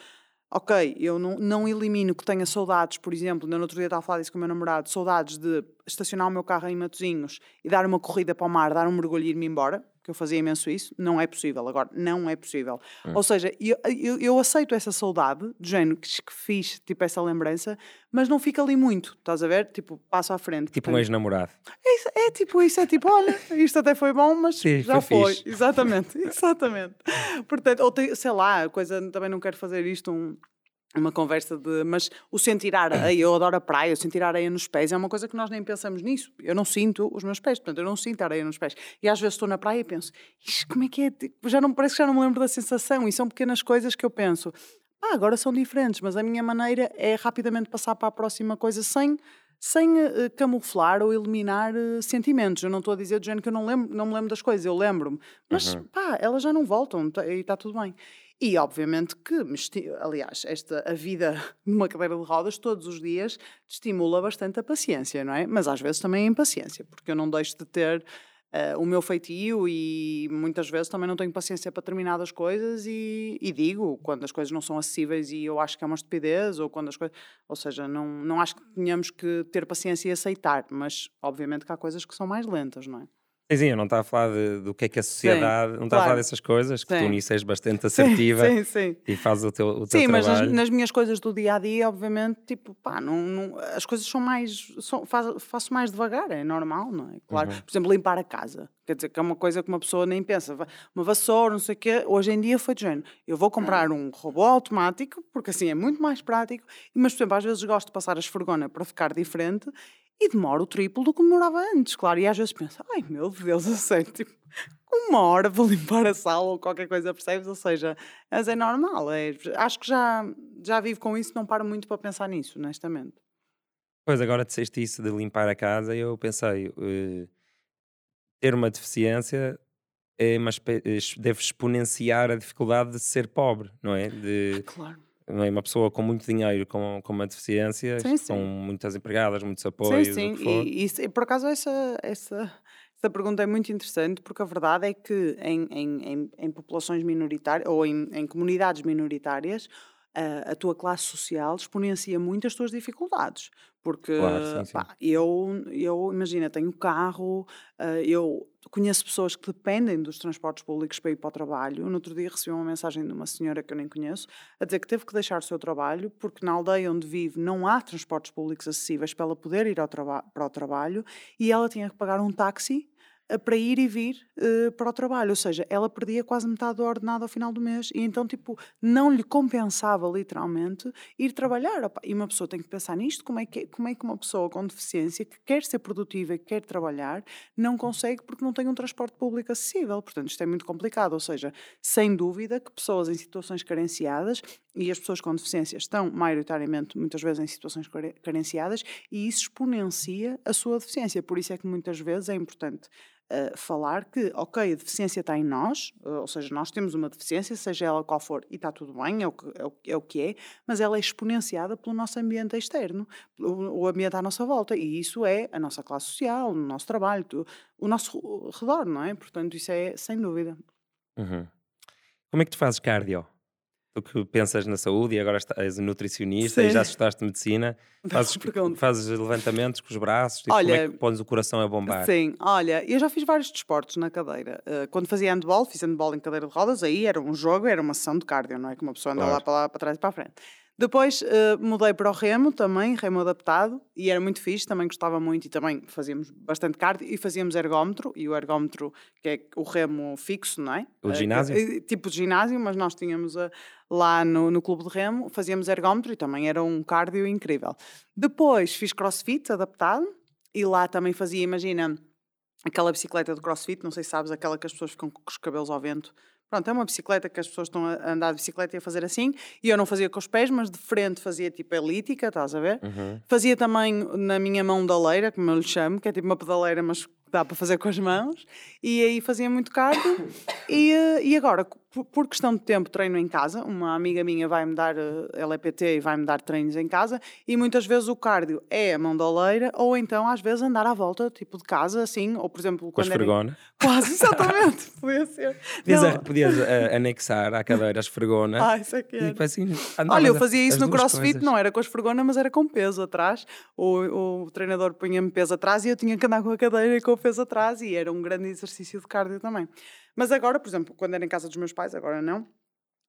ok, eu não, não elimino que tenha saudades, por exemplo, no outro dia estava a falar disso com o meu namorado, saudades de estacionar o meu carro em Matozinhos e dar uma corrida para o mar, dar um mergulho e ir-me embora que eu fazia imenso isso, não é possível. Agora, não é possível. Hum. Ou seja, eu, eu, eu, aceito essa saudade, do género que, que, fiz, tipo, essa lembrança, mas não fica ali muito, estás a ver? Tipo, passo à frente. Tipo um ex-namorado. É, é, tipo isso, é tipo, olha, isto até foi bom, mas Sim, já foi. Exatamente, [LAUGHS] exatamente. Portanto, ou sei lá, coisa, também não quero fazer isto um uma conversa de. Mas o sentir areia, eu adoro a praia, o sentir areia nos pés é uma coisa que nós nem pensamos nisso. Eu não sinto os meus pés, portanto, eu não sinto areia nos pés. E às vezes estou na praia e penso, como é que é? Tipo, já não, parece que já não me lembro da sensação. E são pequenas coisas que eu penso, ah, agora são diferentes, mas a minha maneira é rapidamente passar para a próxima coisa sem. Sem uh, camuflar ou eliminar uh, sentimentos. Eu não estou a dizer do género que eu não, lembro, não me lembro das coisas, eu lembro-me. Mas, uhum. pá, elas já não voltam tá, e está tudo bem. E obviamente que, aliás, esta, a vida [LAUGHS] numa cadeira de rodas todos os dias estimula bastante a paciência, não é? Mas às vezes também a impaciência, porque eu não deixo de ter uh, o meu feitio e muitas vezes também não tenho paciência para determinadas coisas e, e, digo quando as coisas não são acessíveis e eu acho que é uma estupidez ou quando as coisas. Ou seja, não, não acho que tenhamos que ter paciência e aceitar, mas obviamente que há coisas que são mais lentas, não é? Sim, eu não estava a falar de, do que é que a sociedade, sim, não estava claro. a falar dessas coisas, que sim. tu nisso és bastante [LAUGHS] assertiva sim, sim, e fazes o teu, o teu sim, trabalho. Sim, mas nas, nas, minhas coisas do dia a dia, obviamente, tipo, pá, não, não as coisas são mais, são, faz, faço mais devagar, é normal, não é? Claro, uhum. por exemplo, limpar a casa, quer dizer, que é uma coisa que uma pessoa nem pensa, uma vassoura, não sei o quê, hoje em dia foi de género, eu vou comprar um robô automático, porque assim é muito mais prático, mas, por exemplo, às vezes gosto de passar a esfregona para ficar diferente e demora o triplo do que demorava antes, claro. E às vezes pensa, ai meu Deus, a sério, tipo, uma hora para [LAUGHS] limpar a sala ou qualquer coisa, percebes? Ou seja, mas é normal. É, acho que já, já vivo com isso, não paro muito para pensar nisso, honestamente. Pois, agora disseste isso de limpar a casa e eu pensei, uh, ter uma deficiência é uma, deve exponenciar a dificuldade de ser pobre, não é? De, ah, claro não é? uma pessoa com muito dinheiro, com, com uma deficiência, sim, sim. com muitas empregadas, muitos apoios. Sim, sim. E, e, por acaso essa, essa, essa pergunta é muito interessante, porque a verdade é que em, em, em, em populações minoritárias ou em, em comunidades minoritárias, a, a, tua classe social exponencia muito as tuas dificuldades. Porque claro, sim, sim. Pá, eu, eu, imagina, tenho carro, uh, eu conheço pessoas que dependem dos transportes públicos para ir para o trabalho. No outro dia recebi uma mensagem de uma senhora que eu nem conheço a dizer que teve que deixar o seu trabalho porque na aldeia onde vive não há transportes públicos acessíveis para ela poder ir ao para o trabalho e ela tinha que pagar um táxi para ir e vir uh, para o trabalho, ou seja, ela perdia quase metade do ordenado ao final do mês e então, tipo, não lhe compensava literalmente ir trabalhar. Opa, e uma pessoa tem que pensar nisto: como é, que, como é que uma pessoa com deficiência que quer ser produtiva e quer trabalhar não consegue porque não tem um transporte público acessível? Portanto, isto é muito complicado. Ou seja, sem dúvida que pessoas em situações carenciadas e as pessoas com deficiência estão maioritariamente, muitas vezes, em situações carenciadas e isso exponencia a sua deficiência. Por isso é que muitas vezes é importante falar que, ok, a deficiência está em nós, uh, ou seja, nós temos uma deficiência, seja ela qual for, e está tudo bem, é o, que, é, o, é o que é, mas ela é exponenciada pelo nosso ambiente externo, o, o ambiente à nossa volta, e isso é a nossa classe social, o nosso trabalho, o nosso redor, não é? Portanto, isso é sem dúvida. Uhum. Como é que tu fazes cardio? Tu que pensas na saúde e agora és nutricionista Sim. e já estudaste medicina, fazes, fazes levantamentos com os braços, tipo, olha, como é que pões o coração a bombar? Sim, olha, eu já fiz vários desportos na cadeira. Uh, quando fazia handball, fiz handball em cadeira de rodas, aí era um jogo, era uma sessão de cardio, não é? Que uma pessoa anda claro. lá para lá, para trás e para a frente. Depois uh, mudei para o remo também, remo adaptado, e era muito fixe, também gostava muito e também fazíamos bastante cardio e fazíamos ergómetro, e o ergómetro que é o remo fixo, não é? O ginásio? Uh, tipo de ginásio, mas nós tínhamos lá no, no clube de remo, fazíamos ergómetro e também era um cardio incrível. Depois fiz crossfit adaptado, e lá também fazia, imagina aquela bicicleta de crossfit, não sei se sabes, aquela que as pessoas ficam com os cabelos ao vento. Pronto, é uma bicicleta que as pessoas estão a andar de bicicleta e a fazer assim, e eu não fazia com os pés, mas de frente fazia tipo elítica, estás a ver? Uhum. Fazia também na minha mão daleira, como eu lhe chamo, que é tipo uma pedaleira, mas dá para fazer com as mãos, e aí fazia muito cardio. [COUGHS] e, eh, e agora, por questão de tempo, treino em casa. Uma amiga minha vai-me dar, eh, ela é PT e vai-me dar treinos em casa, e muitas vezes o cardio é a mão da oleira, ou então às vezes andar à volta, tipo de casa, assim, ou por exemplo. Com a esfregona. Era... [LAUGHS] Quase, exatamente, podia ser. Podias, a, podias uh, anexar à cadeira a esfregona. Ah, isso é que é. Assim, Olha, eu fazia isso no crossfit, coisas. não era com a esfregona, mas era com peso atrás. O, o treinador punha-me peso atrás e eu tinha que andar com a cadeira e com o peso atrás, e era um grande exercício de cardio também. Mas agora, por exemplo, quando era em casa dos meus pais, agora não,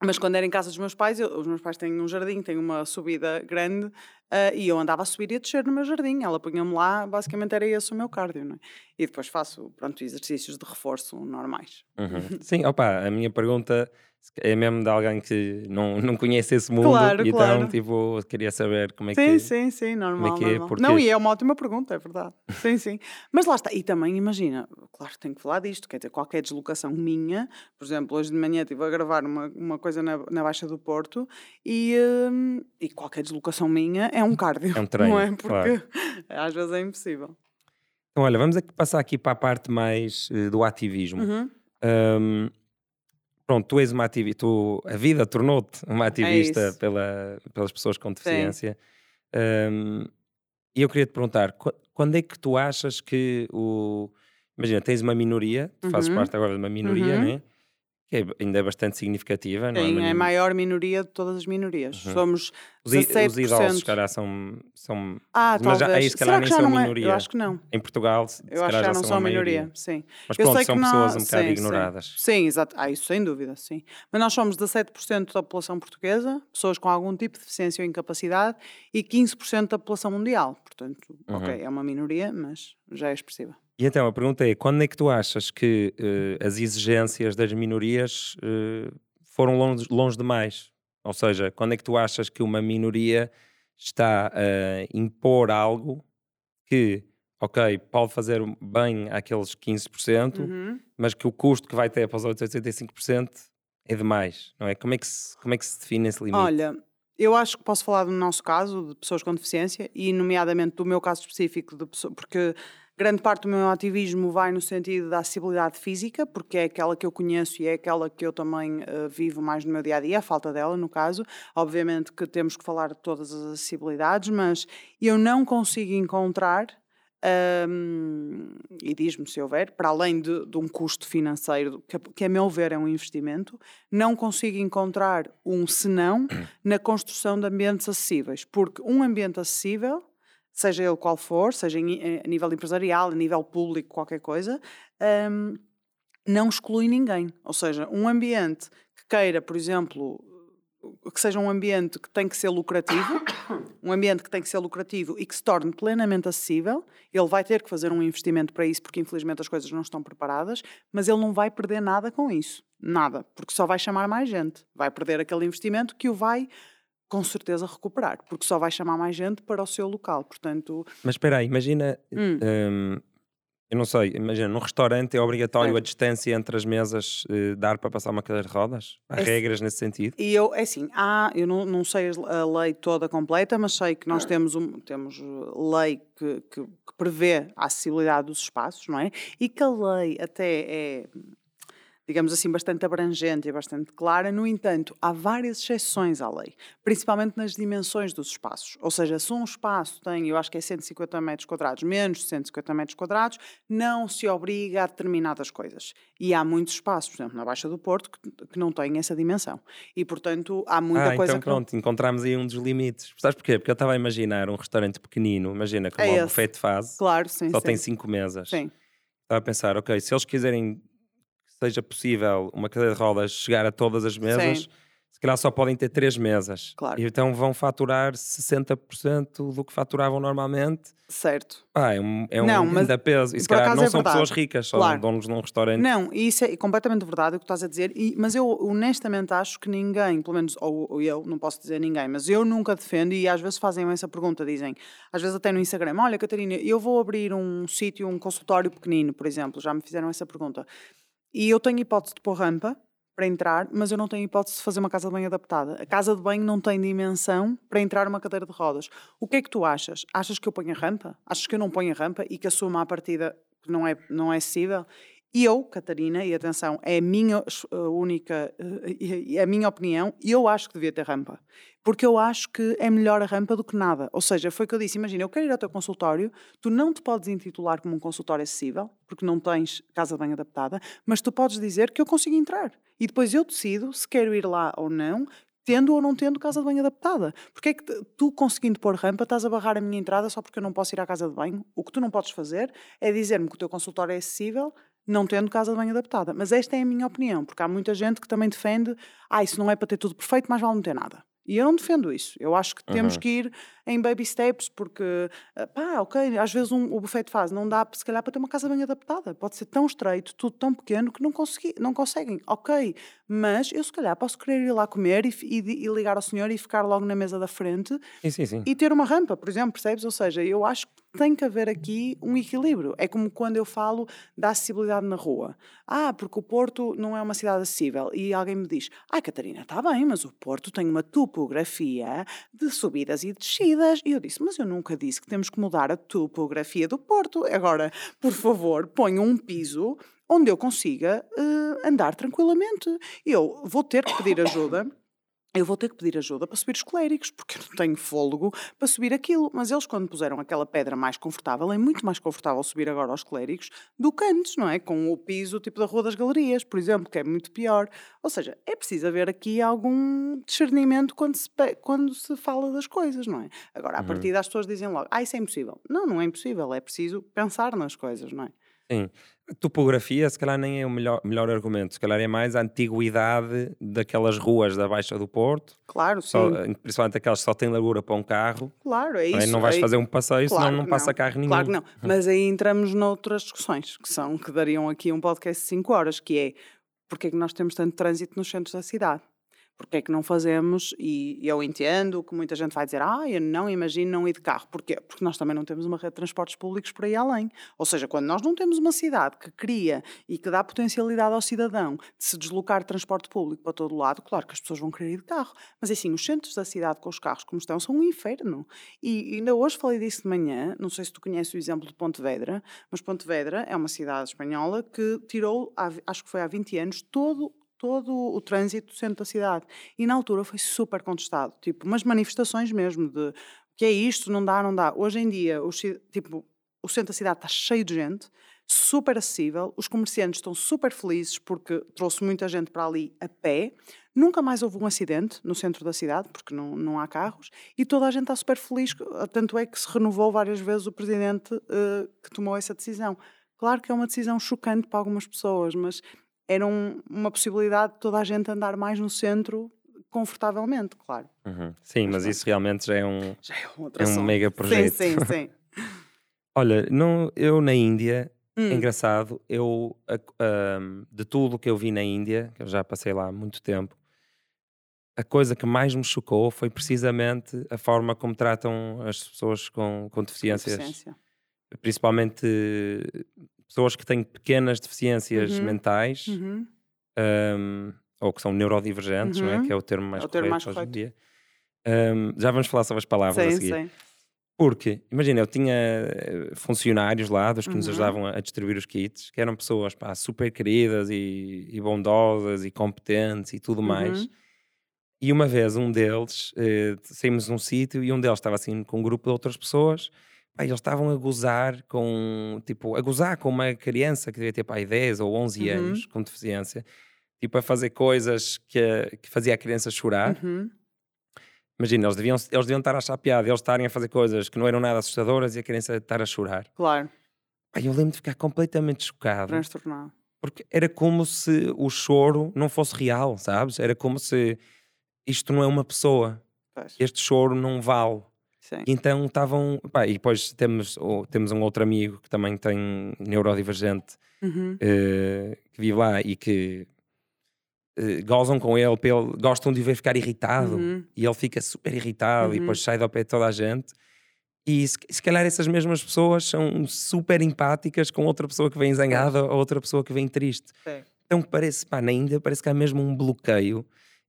mas quando era em casa dos meus pais, eu, os meus pais têm um jardim, têm uma subida grande, uh, e eu andava a subir e a descer no meu jardim. Ela punha-me lá, basicamente era esse o meu cardio, não é? E depois faço, pronto, exercícios de reforço normais. Uhum. [LAUGHS] Sim, opa, a minha pergunta é mesmo de alguém que não, não conhece esse mundo claro, e claro. então tipo, queria saber como é sim, que Sim, sim, normal. Como é que é, porque... Não, e é uma ótima pergunta, é verdade. sim, sim. Mas lá está, e também imagina, claro que tenho que falar disto, quer dizer, qualquer deslocação minha, por exemplo, hoje de manhã estive a gravar uma, uma coisa na, na Baixa do Porto e, hum, e qualquer deslocação minha é um cardio. É um treino, não é? Porque claro. [LAUGHS] às vezes é impossível. Então, olha, vamos aqui passar aqui para a parte mais uh, do ativismo. Uhum. Um, pronto, tu és uma ativista, tu, a vida tornou-te uma É ativista isso. pela, pelas pessoas com deficiência. Um, e eu queria te perguntar, qu- quando é que tu achas que o. Imagina, tens uma minoria, tu fazes Uhum. parte agora de uma minoria, Uhum. né? Que é, ainda é bastante significativa, não é? Sim, é a maior minoria de todas as minorias. Uhum. Somos Os, i- 17%. os idosos, se calhar, são, são. Ah, Mas talvez. aí, se calhar, Será nem são não é? minoria. Eu acho que não. Em Portugal, se Eu acho que já não são a minoria. Sim. Mas Eu pronto, são pessoas um bocado sim, sim. ignoradas. Sim, exato. Ah, isso sem dúvida, sim. Mas nós somos 17% da população portuguesa, pessoas com algum tipo de deficiência ou incapacidade, e 15% da população mundial. Portanto, Uhum. ok, é uma minoria, mas já é expressiva. E então a pergunta é: quando é que tu achas que eh, as exigências das minorias eh, foram longe, longe demais? Ou seja, quando é que tu achas que uma minoria está a impor algo que, ok, pode fazer bem àqueles 15%, Uhum. mas que o custo que vai ter para os outros 85% é demais, não é? Como é que se, como é que se define esse limite? Olha, eu acho que posso falar do nosso caso, de pessoas com deficiência, e nomeadamente do meu caso específico, de pessoa, porque grande parte do meu ativismo vai no sentido da acessibilidade física, porque é aquela que eu conheço e é aquela que eu também eh, vivo mais no meu dia a dia, a falta dela, no caso. Obviamente que temos que falar de todas as acessibilidades, mas eu não consigo encontrar. hum, e diz-me se houver, para além de, de um custo financeiro, que, que a meu ver é um investimento, não consigo encontrar um senão [CLEARS THROAT] na construção de ambientes acessíveis. Porque um ambiente acessível, seja ele qual for, seja em- em- a nível empresarial, a nível público, qualquer coisa, hum, não exclui ninguém. Ou seja, um ambiente que queira, por exemplo, que seja um ambiente que tem que ser lucrativo, [COUGHS] um ambiente que tem que ser lucrativo e que se torne plenamente acessível, ele vai ter que fazer um investimento para isso, porque infelizmente as coisas não estão preparadas, mas ele não vai perder nada com isso. Nada. Porque só vai chamar mais gente. Vai perder aquele investimento que o vai com certeza recuperar, porque só vai chamar mais gente para o seu local. Portanto, Mas espera aí, imagina, Hum. hum, eu não sei, imagina, num restaurante é obrigatório Certo. a distância entre as mesas eh, dar para passar uma cadeira de rodas? Há É regras nesse sentido? E eu, é assim, há, eu não, não sei a lei toda completa, mas sei que nós temos, um, temos uh, lei que, que, que prevê a acessibilidade dos espaços, não é? E que a lei até é, digamos assim, bastante abrangente e bastante clara. No entanto, há várias exceções à lei, principalmente nas dimensões dos espaços. Ou seja, se um espaço tem, eu acho que é 150 metros quadrados, menos de 150 metros quadrados, não se obriga a determinadas coisas. E há muitos espaços, por exemplo, na Baixa do Porto, que, que não têm essa dimensão. E, portanto, há muita ah, coisa então que não- pronto, encontramos aí um dos limites. Sabes porquê? Porque eu estava a imaginar um restaurante pequenino, imagina, como É o buffet de fase, Claro, sim, só sim. tem cinco mesas. Sim, Estava a pensar, ok, se eles quiserem seja possível uma cadeira de rodas chegar a todas as mesas, Sim. se calhar só podem ter três mesas. Claro. E então vão faturar 60% do que faturavam normalmente. Certo. Pá, é um, é um Não, mas grande peso. E se calhar não é são verdade. pessoas ricas, só Claro. donos de um restaurante. Não, isso é completamente verdade o que estás a dizer, e- mas eu honestamente acho que ninguém, pelo menos, ou, ou eu, não posso dizer ninguém, mas eu nunca defendo, e às vezes fazem essa pergunta, dizem, às vezes até no Instagram, olha Catarina, eu vou abrir um sítio, um consultório pequenino, por exemplo, já me fizeram essa pergunta, e eu tenho hipótese de pôr rampa para entrar, mas eu não tenho hipótese de fazer uma casa de banho adaptada. A casa de banho não tem dimensão para entrar uma cadeira de rodas. O que é que tu achas? Achas que eu ponho a rampa? Achas que eu não ponho a rampa e que assuma a partida que não é, não é acessível? E eu, Catarina, e atenção, é a minha uh, única, uh, e- e a minha opinião, e eu acho que devia ter rampa. Porque eu acho que é melhor a rampa do que nada. Ou seja, foi o que eu disse, imagina, eu quero ir ao teu consultório, tu não te podes intitular como um consultório acessível, porque não tens casa de banho adaptada, mas tu podes dizer que eu consigo entrar. E depois eu decido se quero ir lá ou não, tendo ou não tendo casa de banho adaptada. Porque é que tu, conseguindo pôr rampa, estás a barrar a minha entrada só porque eu não posso ir à casa de banho? O que tu não podes fazer é dizer-me que o teu consultório é acessível, não tendo casa de banho adaptada. Mas esta é a minha opinião, porque há muita gente que também defende, ah, isso não é para ter tudo perfeito, mas vale não ter nada. E eu não defendo isso. Eu acho que temos Uhum. que ir em baby steps, porque, ah, pá, ok, às vezes um, o buffet de fase não dá, se calhar, para ter uma casa bem adaptada. Pode ser tão estreito, tudo tão pequeno, que não, consegui, não conseguem. Ok, mas eu, se calhar, posso querer ir lá comer e, e, e ligar ao senhor e ficar logo na mesa da frente Sim, sim, sim. e ter uma rampa, por exemplo, percebes? Ou seja, eu acho que tem que haver aqui um equilíbrio. É como quando eu falo da acessibilidade na rua. Ah, porque o Porto não é uma cidade acessível. E alguém me diz: Ah, Catarina, está bem, mas o Porto tem uma topografia de subidas e descidas. E eu disse: Mas eu nunca disse que temos que mudar a topografia do Porto. Agora, por favor, ponham um piso onde eu consiga eh, andar tranquilamente. Eu vou ter que pedir ajuda eu vou ter que pedir ajuda para subir os clérigos, porque eu não tenho fôlego para subir aquilo. Mas eles, quando puseram aquela pedra mais confortável, é muito mais confortável subir agora aos clérigos do que antes, não é? Com o piso tipo da Rua das Galerias, por exemplo, que é muito pior. Ou seja, é preciso haver aqui algum discernimento quando se, quando se fala das coisas, não é? Agora, à Uhum. partida, as pessoas dizem logo, ah, isso é impossível. Não, não é impossível, é preciso pensar nas coisas, não é? Sim. Topografia, se calhar, nem é o melhor, melhor argumento. Se calhar é mais a antiguidade daquelas ruas da Baixa do Porto, Claro, sim. só, principalmente aquelas que só têm largura para um carro. Claro, é é? isso. Não vais é- fazer um passeio, Claro senão não passa não. carro nenhum. Claro que não. [LAUGHS] Mas aí entramos noutras discussões, que são que dariam aqui um podcast de 5 horas, que é porque é que nós temos tanto trânsito nos centros da cidade? Porque é que não fazemos, e eu entendo que muita gente vai dizer, ah, eu não imagino não ir de carro. Porquê? Porque nós também não temos uma rede de transportes públicos por aí além. Ou seja, quando nós não temos uma cidade que cria e que dá potencialidade ao cidadão de se deslocar de transporte público para todo lado, claro que as pessoas vão querer ir de carro. Mas assim, os centros da cidade com os carros como estão são um inferno. E ainda hoje falei disso de manhã, não sei se tu conheces o exemplo de Pontevedra, mas Pontevedra é uma cidade espanhola que tirou, acho que foi há 20 anos, todo todo o trânsito do centro da cidade. E na altura foi super contestado, tipo, umas manifestações mesmo de o que é isto, não dá, não dá. Hoje em dia, tipo, o centro da cidade está cheio de gente, super acessível, os comerciantes estão super felizes porque trouxe muita gente para ali a pé, nunca mais houve um acidente no centro da cidade, porque não, não há carros, e toda a gente está super feliz, tanto é que se renovou várias vezes o presidente eh, que tomou essa decisão. Claro que é uma decisão chocante para algumas pessoas, mas era um- uma possibilidade de toda a gente andar mais no centro confortavelmente, claro. Uhum. Sim, mas pronto. isso realmente já é um, Já é um é um mega projeto. Sim, sim, [LAUGHS] sim. Olha, não, eu na Índia, Hum, engraçado, eu a- de tudo o que eu vi na Índia, que eu já passei lá há muito tempo, a coisa que mais me chocou foi precisamente a forma como tratam as pessoas com, com deficiências, deficiência. principalmente pessoas que têm pequenas deficiências Uhum. mentais Uhum. ahm, ou que são neurodivergentes, não é? Uhum. Que é o termo mais É o termo correto mais hoje em dia. Ahm, já vamos falar sobre as palavras a Sim, seguir. sim. Porque, imagina, eu tinha eh, funcionários lá, dos que nos Uhum. ajudavam a, a distribuir os kits, que eram pessoas pá, super queridas e, e bondosas e competentes e tudo mais. Uhum. E uma vez um deles, eh, saímos num sítio e um deles estava assim com um grupo de outras pessoas, pá, eles estavam a gozar com, tipo, a gozar com uma criança que devia ter pá, aí 10 ou 11 Uhum. anos com deficiência, tipo a fazer coisas que, que fazia a criança chorar. Uhum. Imagina, eles deviam, eles deviam estar a achar piada, eles estarem a fazer coisas que não eram nada assustadoras e a criança estar a chorar. Claro, eu lembro de ficar completamente chocado, transtornado. porque era como se o choro não fosse real, sabes? Era como se isto não é uma pessoa, Pois, este choro não vale. Sim. Então estavam. E depois temos, oh, temos um outro amigo que também tem neurodivergente Uhum. eh, que vive lá e que eh, gozam com ele, pelo- gostam de ver ficar irritado Uhum. e ele fica super irritado e Uhum. depois sai do pé de toda a gente. E se, se calhar essas mesmas pessoas são super empáticas com outra pessoa que vem zangada ou outra pessoa que vem triste. Sim. Então parece, pá, na Índia parece que há mesmo um bloqueio.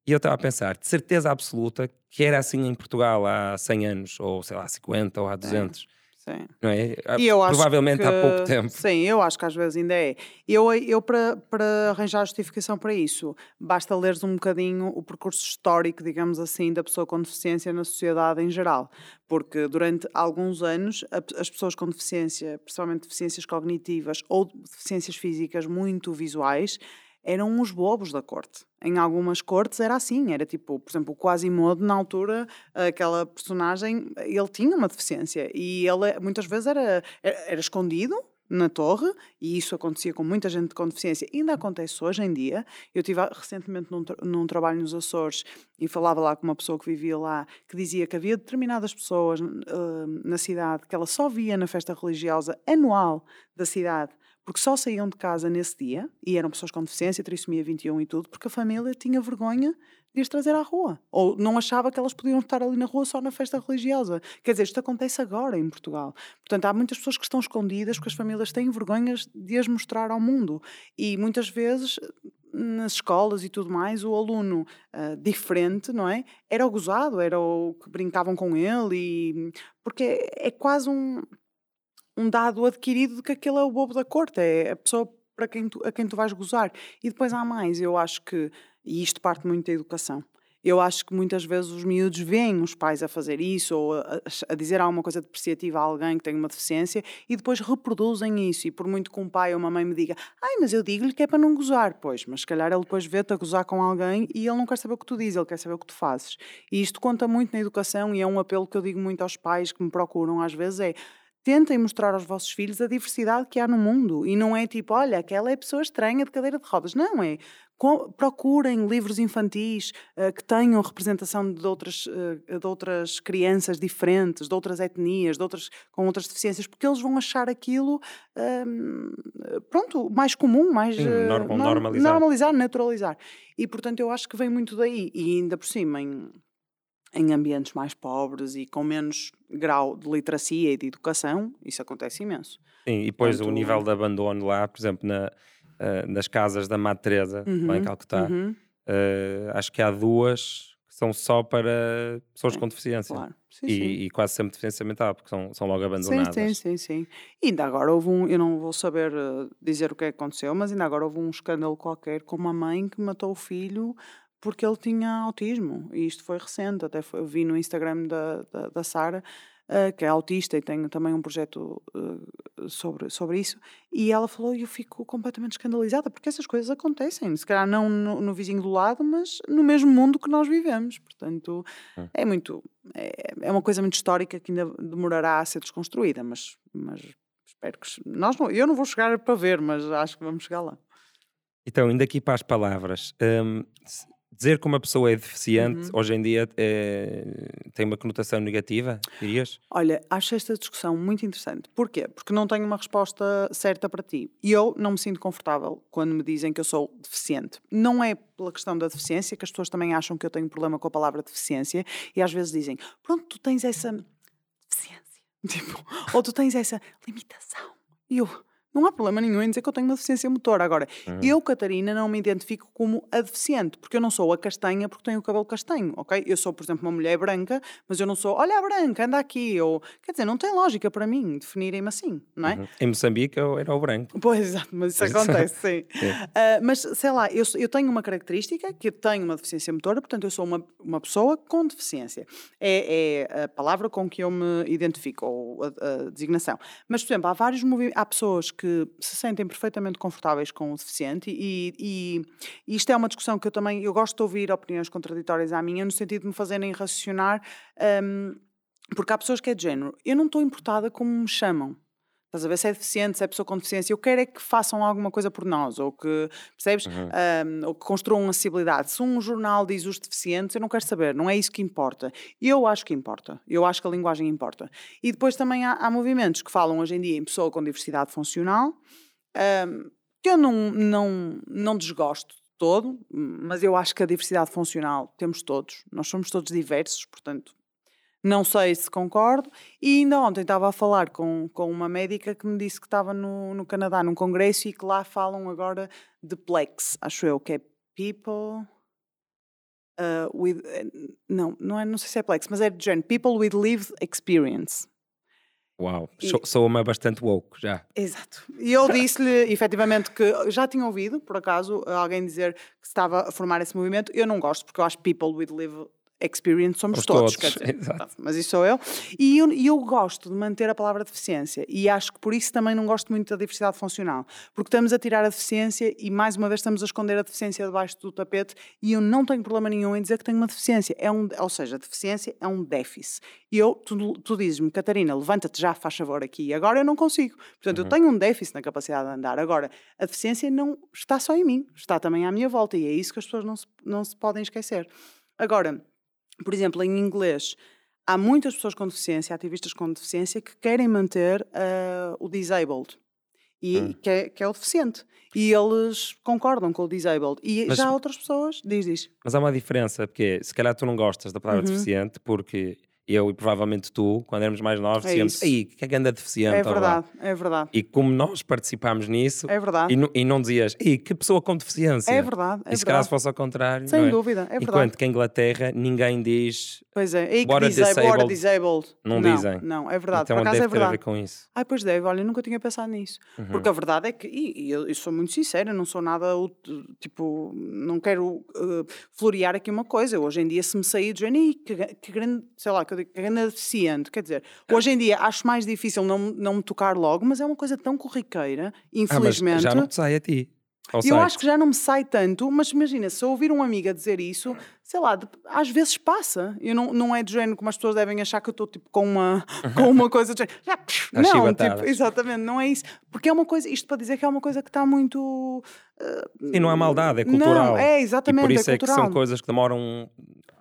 E eu estava a pensar, de certeza absoluta, que era assim em Portugal há 100 anos, ou sei lá, 50 ou há 200, Sim. não é? Há- E eu Provavelmente há que- pouco tempo. Sim, eu acho que às vezes ainda é. Eu, eu para, para arranjar justificação para isso, basta leres um bocadinho o percurso histórico, digamos assim, da pessoa com deficiência na sociedade em geral. Porque durante alguns anos as pessoas com deficiência, principalmente deficiências cognitivas ou deficiências físicas muito visuais, eram os bobos da corte. Em algumas cortes era assim, era tipo, por exemplo, o Quasimodo, na altura, aquela personagem, ele tinha uma deficiência e ele muitas vezes era, era, era escondido na torre e isso acontecia com muita gente com deficiência. Ainda acontece hoje em dia. Eu estive há- recentemente num, tra- num trabalho nos Açores e falava lá com uma pessoa que vivia lá que dizia que havia determinadas pessoas eh, na cidade que ela só via na festa religiosa anual da cidade porque só saíam de casa nesse dia, e eram pessoas com deficiência, trissomia 21 e tudo, porque a família tinha vergonha de as trazer à rua. Ou não achava que elas podiam estar ali na rua só na festa religiosa. Quer dizer, isto acontece agora em Portugal. Portanto, há muitas pessoas que estão escondidas porque as famílias têm vergonhas de as mostrar ao mundo. E muitas vezes nas escolas e tudo mais, o aluno ah, diferente, não é? Era o gozado, era o que brincavam com ele, e... porque é, é quase um, um dado adquirido de que aquele é o bobo da corte, é a pessoa para quem tu, a quem tu vais gozar. E depois há mais, eu acho que, e isto parte muito da educação, eu acho que muitas vezes os miúdos veem os pais a fazer isso ou a, a- dizer alguma coisa depreciativa a alguém que tem uma deficiência e depois reproduzem isso. E por muito que um pai ou uma mãe me diga, ai, mas eu digo-lhe que é para não gozar, pois, mas se calhar ele depois vê-te a gozar com alguém e ele não quer saber o que tu dizes, ele quer saber o que tu fazes. E isto conta muito na educação e é um apelo que eu digo muito aos pais que me procuram às vezes: é tentem mostrar aos vossos filhos a diversidade que há no mundo. E não é tipo, olha, aquela é pessoa estranha de cadeira de rodas. Não, é. Procurem livros infantis eh, que tenham representação de outras, eh, de outras crianças diferentes, de outras etnias, de outras, com outras deficiências, porque eles vão achar aquilo hum, pronto, mais comum, mais Sim, eh, normal- nor- normalizar. normalizar, naturalizar. E portanto eu acho que vem muito daí. E ainda por cima, em, em ambientes mais pobres e com menos grau de literacia e de educação, isso acontece imenso. Sim, e depois o Portanto- nível de abandono lá, por exemplo, na, ah, nas casas da Madre Teresa, lá em Uhum, Calcutá, uhum, ah, acho que há duas que são só para pessoas Sim, com deficiência. claro. Sim, sim. E, e quase sempre deficiência mental, porque são, são logo Sim, abandonadas. sim, sim, sim. E ainda agora houve um, eu não vou saber eh, dizer o que é que aconteceu, mas ainda agora houve um escândalo qualquer com uma mãe que matou o filho porque ele tinha autismo. E isto foi recente, até foi, eu vi no Instagram da, da, da Sara, eh, que é autista e tem também um projeto eh, sobre, sobre isso. E ela falou e eu fico completamente escandalizada, porque essas coisas acontecem. Se calhar não no, no vizinho do lado, mas no mesmo mundo que nós vivemos. Portanto, Hum. é muito. É, é uma coisa muito histórica que ainda demorará a ser desconstruída, mas, mas espero que. Nós não, eu não vou chegar para ver, mas acho que vamos chegar lá. Então, indo aqui para as palavras, hum, dizer que uma pessoa é deficiente Uhum. hoje em dia é, tem uma conotação negativa, dirias? Olha, acho esta discussão muito interessante. Porquê? Porque não tenho uma resposta certa para ti. E eu não me sinto confortável quando me dizem que eu sou deficiente. Não é pela questão da deficiência, que as pessoas também acham que eu tenho problema com a palavra deficiência e às vezes dizem: pronto, tu tens essa deficiência. [LAUGHS] Tipo, ou tu tens essa limitação. E eu. Não há problema nenhum em dizer que eu tenho uma deficiência motora. Agora, Uhum. eu, Catarina, não me identifico como a deficiente, porque eu não sou a castanha porque tenho o cabelo castanho, ok? Eu sou, por exemplo, uma mulher branca, mas eu não sou, olha a branca, anda aqui. Ou, quer dizer, não tem lógica para mim definirem-me assim, não é? Uhum. Em Moçambique eu era o branco. Pois, exato, mas isso acontece, [LAUGHS] sim. Ah, mas, sei lá, eu, eu tenho uma característica que eu tenho uma deficiência motora, portanto, eu sou uma, uma pessoa com deficiência. É, é a palavra com que eu me identifico, ou a, a designação. Mas, por exemplo, há vários movi- há pessoas que se sentem perfeitamente confortáveis com o deficiente e, e, e isto é uma discussão que eu também, eu gosto de ouvir opiniões contraditórias à minha, no sentido de me fazerem raciocinar, hum, porque há pessoas que é de género, eu não estou importada como me chamam. Estás a ver se é deficiente, se é pessoa com deficiência. Eu quero é que façam alguma coisa por nós, ou que, percebes? Uhum. Um, ou que construam acessibilidade. Se um jornal diz os deficientes, eu não quero saber, não é isso que importa. Eu acho que importa. Eu acho que a linguagem importa. E depois também há, há movimentos que falam hoje em dia em pessoa com diversidade funcional, um, que eu não, não, não desgosto de todo, mas eu acho que a diversidade funcional temos todos. Nós somos todos diversos, portanto, não sei se concordo. E ainda ontem estava a falar com, com uma médica que me disse que estava no, no Canadá num congresso e que lá falam agora de PLEX, acho eu, que é People. Uh, with, eh, não, não, é, não sei se é Plex, mas é de género People with Lived Experience. Uau, e... sou-me bastante woke já. Exato. E eu disse-lhe, [LAUGHS] efetivamente, que já tinha ouvido, por acaso, alguém dizer que estava a formar esse movimento. Eu não gosto, porque eu acho People with Lived experience somos todos, todos. Dizer, [LAUGHS] mas isso sou eu. E eu, eu gosto de manter a palavra deficiência e acho que por isso também não gosto muito da diversidade funcional, porque estamos a tirar a deficiência e mais uma vez estamos a esconder a deficiência debaixo do tapete e eu não tenho problema nenhum em dizer que tenho uma deficiência, é um, ou seja, a deficiência é um déficit. E eu, tu, tu dizes-me, Catarina, levanta-te já, faz favor aqui, agora eu não consigo. Portanto, uhum. eu tenho um déficit na capacidade de andar. Agora, a deficiência não está só em mim, está também à minha volta e é isso que as pessoas não se, não se podem esquecer. Agora, por exemplo, em inglês, há muitas pessoas com deficiência, ativistas com deficiência, que querem manter uh, o disabled. E, hum. que, é, que, é, o deficiente. E eles concordam com o disabled. E mas, já outras pessoas, diz, diz. Mas há uma diferença, porque se calhar tu não gostas da palavra uhum. deficiente, porque eu e provavelmente tu, quando éramos mais novos, é dizíamos, aí, que é que anda deficiente? É verdade, é verdade. E como nós participámos nisso, é verdade. E, e não dizias, aí, que pessoa com deficiência? É verdade, é E se calhar se fosse ao contrário, Sem é? dúvida, é verdade. Enquanto que em Inglaterra ninguém diz Pois é, e que disabled, disabled. Não, não, dizem. Não, é verdade. Então Por acaso deve é verdade. ter a ver com isso. Ai, pois deve, olha, eu nunca tinha pensado nisso. Uhum. Porque a verdade é que, e, e eu, eu, sou muito sincera, não sou nada, tipo, não quero uh, florear aqui uma coisa. Hoje em dia, se me sair de Jenny, que, que grande, sei lá, que, que grande deficiente, quer dizer, é. hoje em dia acho mais difícil não, não me tocar logo, mas é uma coisa tão corriqueira, infelizmente. Ah, mas já não te sai a ti. Eu acho que já não me sai tanto, mas imagina, se eu ouvir um amigo a dizer isso, sei lá, às vezes passa. Eu não, não é de género como as pessoas devem achar que eu estou tipo com uma, [LAUGHS] com uma coisa de género. não, tipo, exatamente, não é isso. Porque é uma coisa, isto para dizer que é uma coisa que está muito. Uh, e não há maldade, é cultural. Não, é exatamente. E por isso é, é, que são coisas que demoram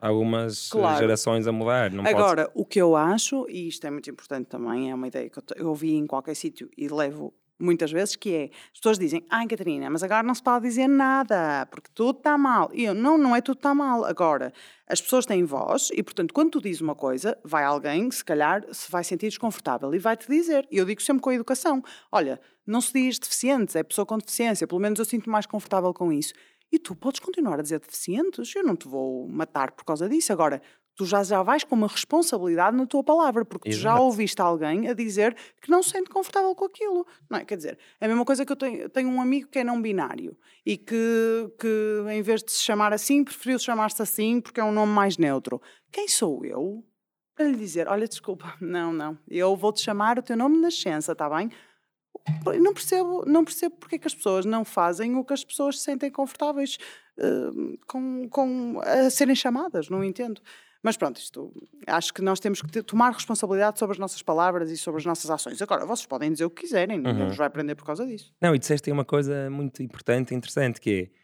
algumas claro. gerações a mudar. Não Agora, pode... o que eu acho, e isto é muito importante também, é uma ideia que eu, eu ouvi em qualquer sítio e levo muitas vezes, que é, as pessoas dizem, ai Catarina, mas agora não se pode dizer nada, porque tudo está mal. E eu, não, não é tudo está mal. Agora, as pessoas têm voz e, portanto, quando tu dizes uma coisa, vai alguém, se calhar, se vai sentir desconfortável e vai-te dizer. E eu digo sempre com a educação, olha, não se diz deficientes, é pessoa com deficiência, pelo menos eu sinto mais confortável com isso. E tu podes continuar a dizer deficientes, eu não te vou matar por causa disso. Agora, tu já, já vais com uma responsabilidade na tua palavra, porque Exato. tu já ouviste alguém a dizer que não se sente confortável com aquilo. Não é? Quer dizer, é a mesma coisa que eu tenho, tenho um amigo que é não binário e que, que em vez de se chamar assim, preferiu chamar-se assim porque é um nome mais neutro. Quem sou eu? Para lhe dizer, olha, desculpa, [LAUGHS] não, não, eu vou-te chamar o teu nome de nascença, está bem? não percebo, não percebo porque é que as pessoas não fazem o que as pessoas se sentem confortáveis uh, com, com a serem chamadas, não entendo. Mas pronto, isto, acho que nós temos que ter, tomar responsabilidade sobre as nossas palavras e sobre as nossas ações. Agora, vocês podem dizer o que quiserem, ninguém uhum. nos vai aprender por causa disso. Não, e disseste uma coisa muito importante e interessante, que é,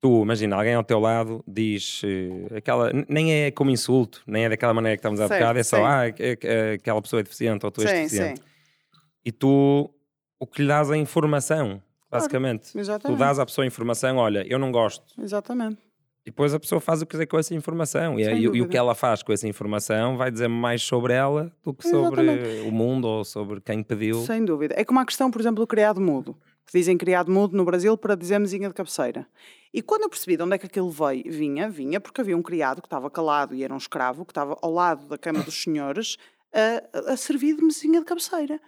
tu, imagina, alguém ao teu lado diz uh, aquela, nem é como insulto, nem é daquela maneira que estamos a bocado, é só, sim. ah, é, é, aquela pessoa é deficiente ou tu és sim, deficiente. Sim. E tu, o que lhe dás a informação, basicamente. Claro, tu dás à pessoa a informação, olha, eu não gosto. Exatamente. E depois a pessoa faz o que quiser com essa informação. E, e, e, o que ela faz com essa informação vai dizer mais sobre ela do que sobre Exatamente. o mundo ou sobre quem pediu. Sem dúvida. É como a questão, por exemplo, do criado mudo. Que dizem criado mudo no Brasil para dizer mesinha de cabeceira. E quando eu percebi de onde é que aquilo veio, vinha, vinha porque havia um criado que estava calado e era um escravo, que estava ao lado da cama dos senhores, a, a servir de mesinha de cabeceira.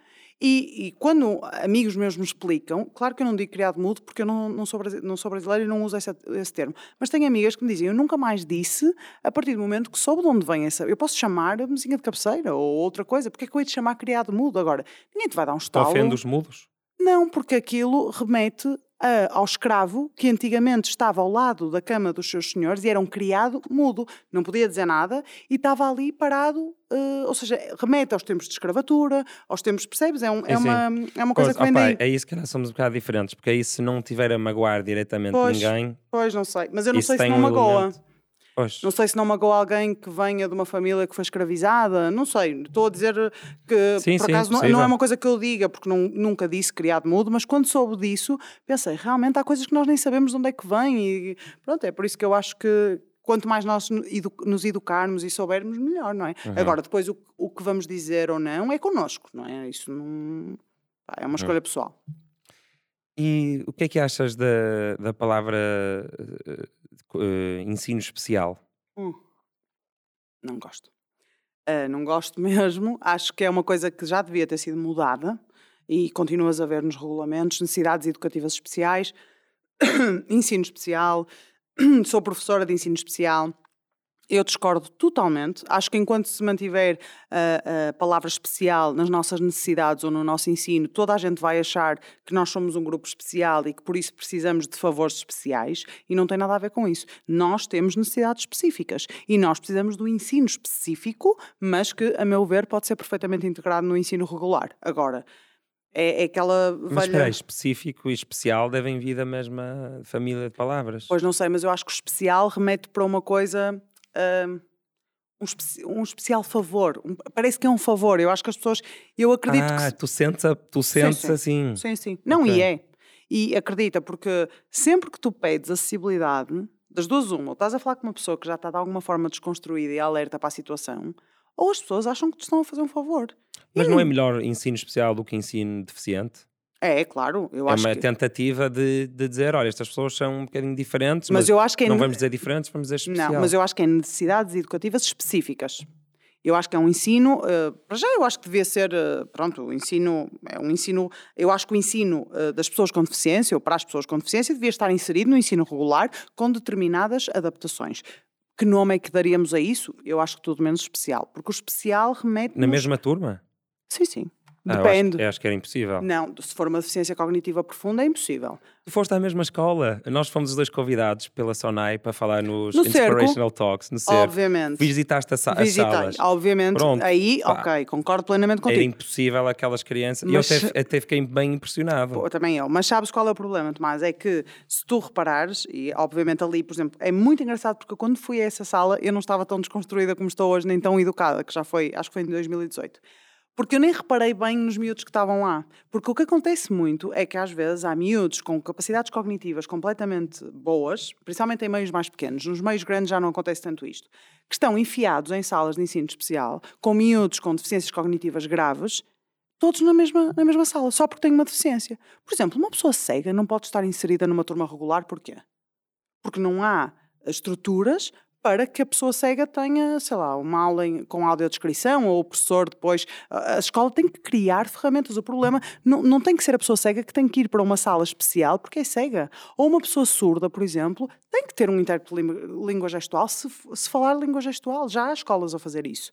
E, e, quando amigos meus me explicam, claro que eu não digo criado mudo porque eu não, não, sou, não sou brasileiro e não uso esse, esse, termo, mas tenho amigas que me dizem, eu nunca mais disse a partir do momento que soube de onde vem essa. Eu posso chamar a mesinha de cabeceira ou outra coisa, porque é que eu ia te chamar criado mudo agora? Ninguém te vai dar um estalo. Ofende os mudos? Não, porque aquilo remete a- ao escravo que antigamente estava ao lado da cama dos seus senhores e era um criado mudo, não podia dizer nada e estava ali parado, eh, ou seja, remete aos tempos de escravatura, aos tempos, percebes? É, um- é uma, é uma coisa Pois, que vem opa, daí. é isso que nós somos um bocado diferentes, porque aí se não tiver a magoar diretamente Pois. ninguém, Pois, não sei. Mas eu não sei se não magoa. elemento. Pois. Não sei se não magoa alguém que venha de uma família que foi escravizada, não sei. Estou a dizer que, Sim, por sim, acaso, não, possível. não é uma coisa que eu diga, porque não- nunca disse criado mudo, mas quando soube disso, pensei, realmente há coisas que nós nem sabemos de onde é que vêm. E pronto, é por isso que eu acho que quanto mais nós nos educarmos e soubermos, melhor, não é? Uhum. Agora, depois o, o que vamos dizer ou não é connosco, não é? Isso não. É uma Uhum. escolha pessoal. E o que é que achas da, da palavra eh, ensino especial? Hum. Não gosto. Ah, não gosto [LAUGHS] mesmo. Acho que é uma coisa que já devia ter sido mudada e continuas a ver nos regulamentos necessidades educativas especiais, [COUGHS] ensino especial. [COUGHS] Sou professora de ensino especial. Eu discordo totalmente. Acho que enquanto se mantiver a, a palavra especial nas nossas necessidades ou no nosso ensino, toda a gente vai achar que nós somos um grupo especial e que por isso precisamos de favores especiais e não tem nada a ver com isso. Nós temos necessidades específicas e nós precisamos do ensino específico, mas que, a meu ver, pode ser perfeitamente integrado no ensino regular. Agora, é, é aquela Mas velha... espera aí, específico e especial devem vir da mesma família de palavras. Pois não sei, mas eu acho que o especial remete para uma coisa. Hum, um, um especial favor. Um- parece que é um favor. Eu acho que as pessoas. Eu acredito ah, que. tu sentes, a- tu sentes sim. assim. Sim, sim. Não, Ok. e é. E acredita, porque sempre que tu pedes acessibilidade, das duas, uma, ou estás a falar com uma pessoa que já está de alguma forma desconstruída e alerta para a situação, ou as pessoas acham que te estão a fazer um favor. Mas E não é melhor ensino especial do que ensino deficiente? É, é claro. Eu é acho uma que... tentativa de, de dizer, olha, estas pessoas são um bocadinho diferentes, Mas mas, eu acho que é não vamos dizer diferentes, vamos dizer especial. Não, mas eu acho que é necessidades educativas específicas. Eu acho que é um ensino, eh, para já eu acho que devia ser, eh, pronto, o ensino, é um ensino, eu acho que o ensino eh, das pessoas com deficiência, ou para as pessoas com deficiência, devia estar inserido no ensino regular com determinadas adaptações. Que nome é que daríamos a isso? Eu acho que tudo menos especial, porque o especial remete... Na mesma turma? Sim, sim. Ah, eu Depende. acho, eu acho que era impossível. Não, se for uma deficiência cognitiva profunda é impossível. Tu foste à mesma escola. Nós fomos os dois convidados pela Sonai para falar nos No Cerco. Inspirational Talks, no Cerco. Obviamente. Visitaste a sa- Visitei, salas. obviamente. Pronto, Aí, pá. ok, concordo plenamente Era contigo. impossível aquelas crianças. Mas- eu até, até fiquei bem impressionado. Pô, também eu. Mas sabes qual é o problema, Tomás? É que se tu reparares, e obviamente ali, por exemplo, é muito engraçado porque quando fui a essa sala eu não estava tão desconstruída como estou hoje, nem tão educada, que já foi, acho que foi em 2018. Porque eu nem reparei bem nos miúdos que estavam lá. Porque o que acontece muito é que às vezes há miúdos com capacidades cognitivas completamente boas, principalmente em meios mais pequenos, nos meios grandes já não acontece tanto isto, que estão enfiados em salas de ensino especial, com miúdos com deficiências cognitivas graves, todos na mesma, na mesma sala, só porque têm uma deficiência. Por exemplo, uma pessoa cega não pode estar inserida numa turma regular, porquê? Porque não há estruturas para que a pessoa cega tenha, sei lá, uma aula em- com audiodescrição ou o professor depois. A escola tem que criar ferramentas. O problema não, não tem que ser a pessoa cega que tem que ir para uma sala especial porque é cega. Ou uma pessoa surda, por exemplo, tem que ter um intérprete de língua- gestual se, se falar língua gestual. Já há escolas a fazer isso.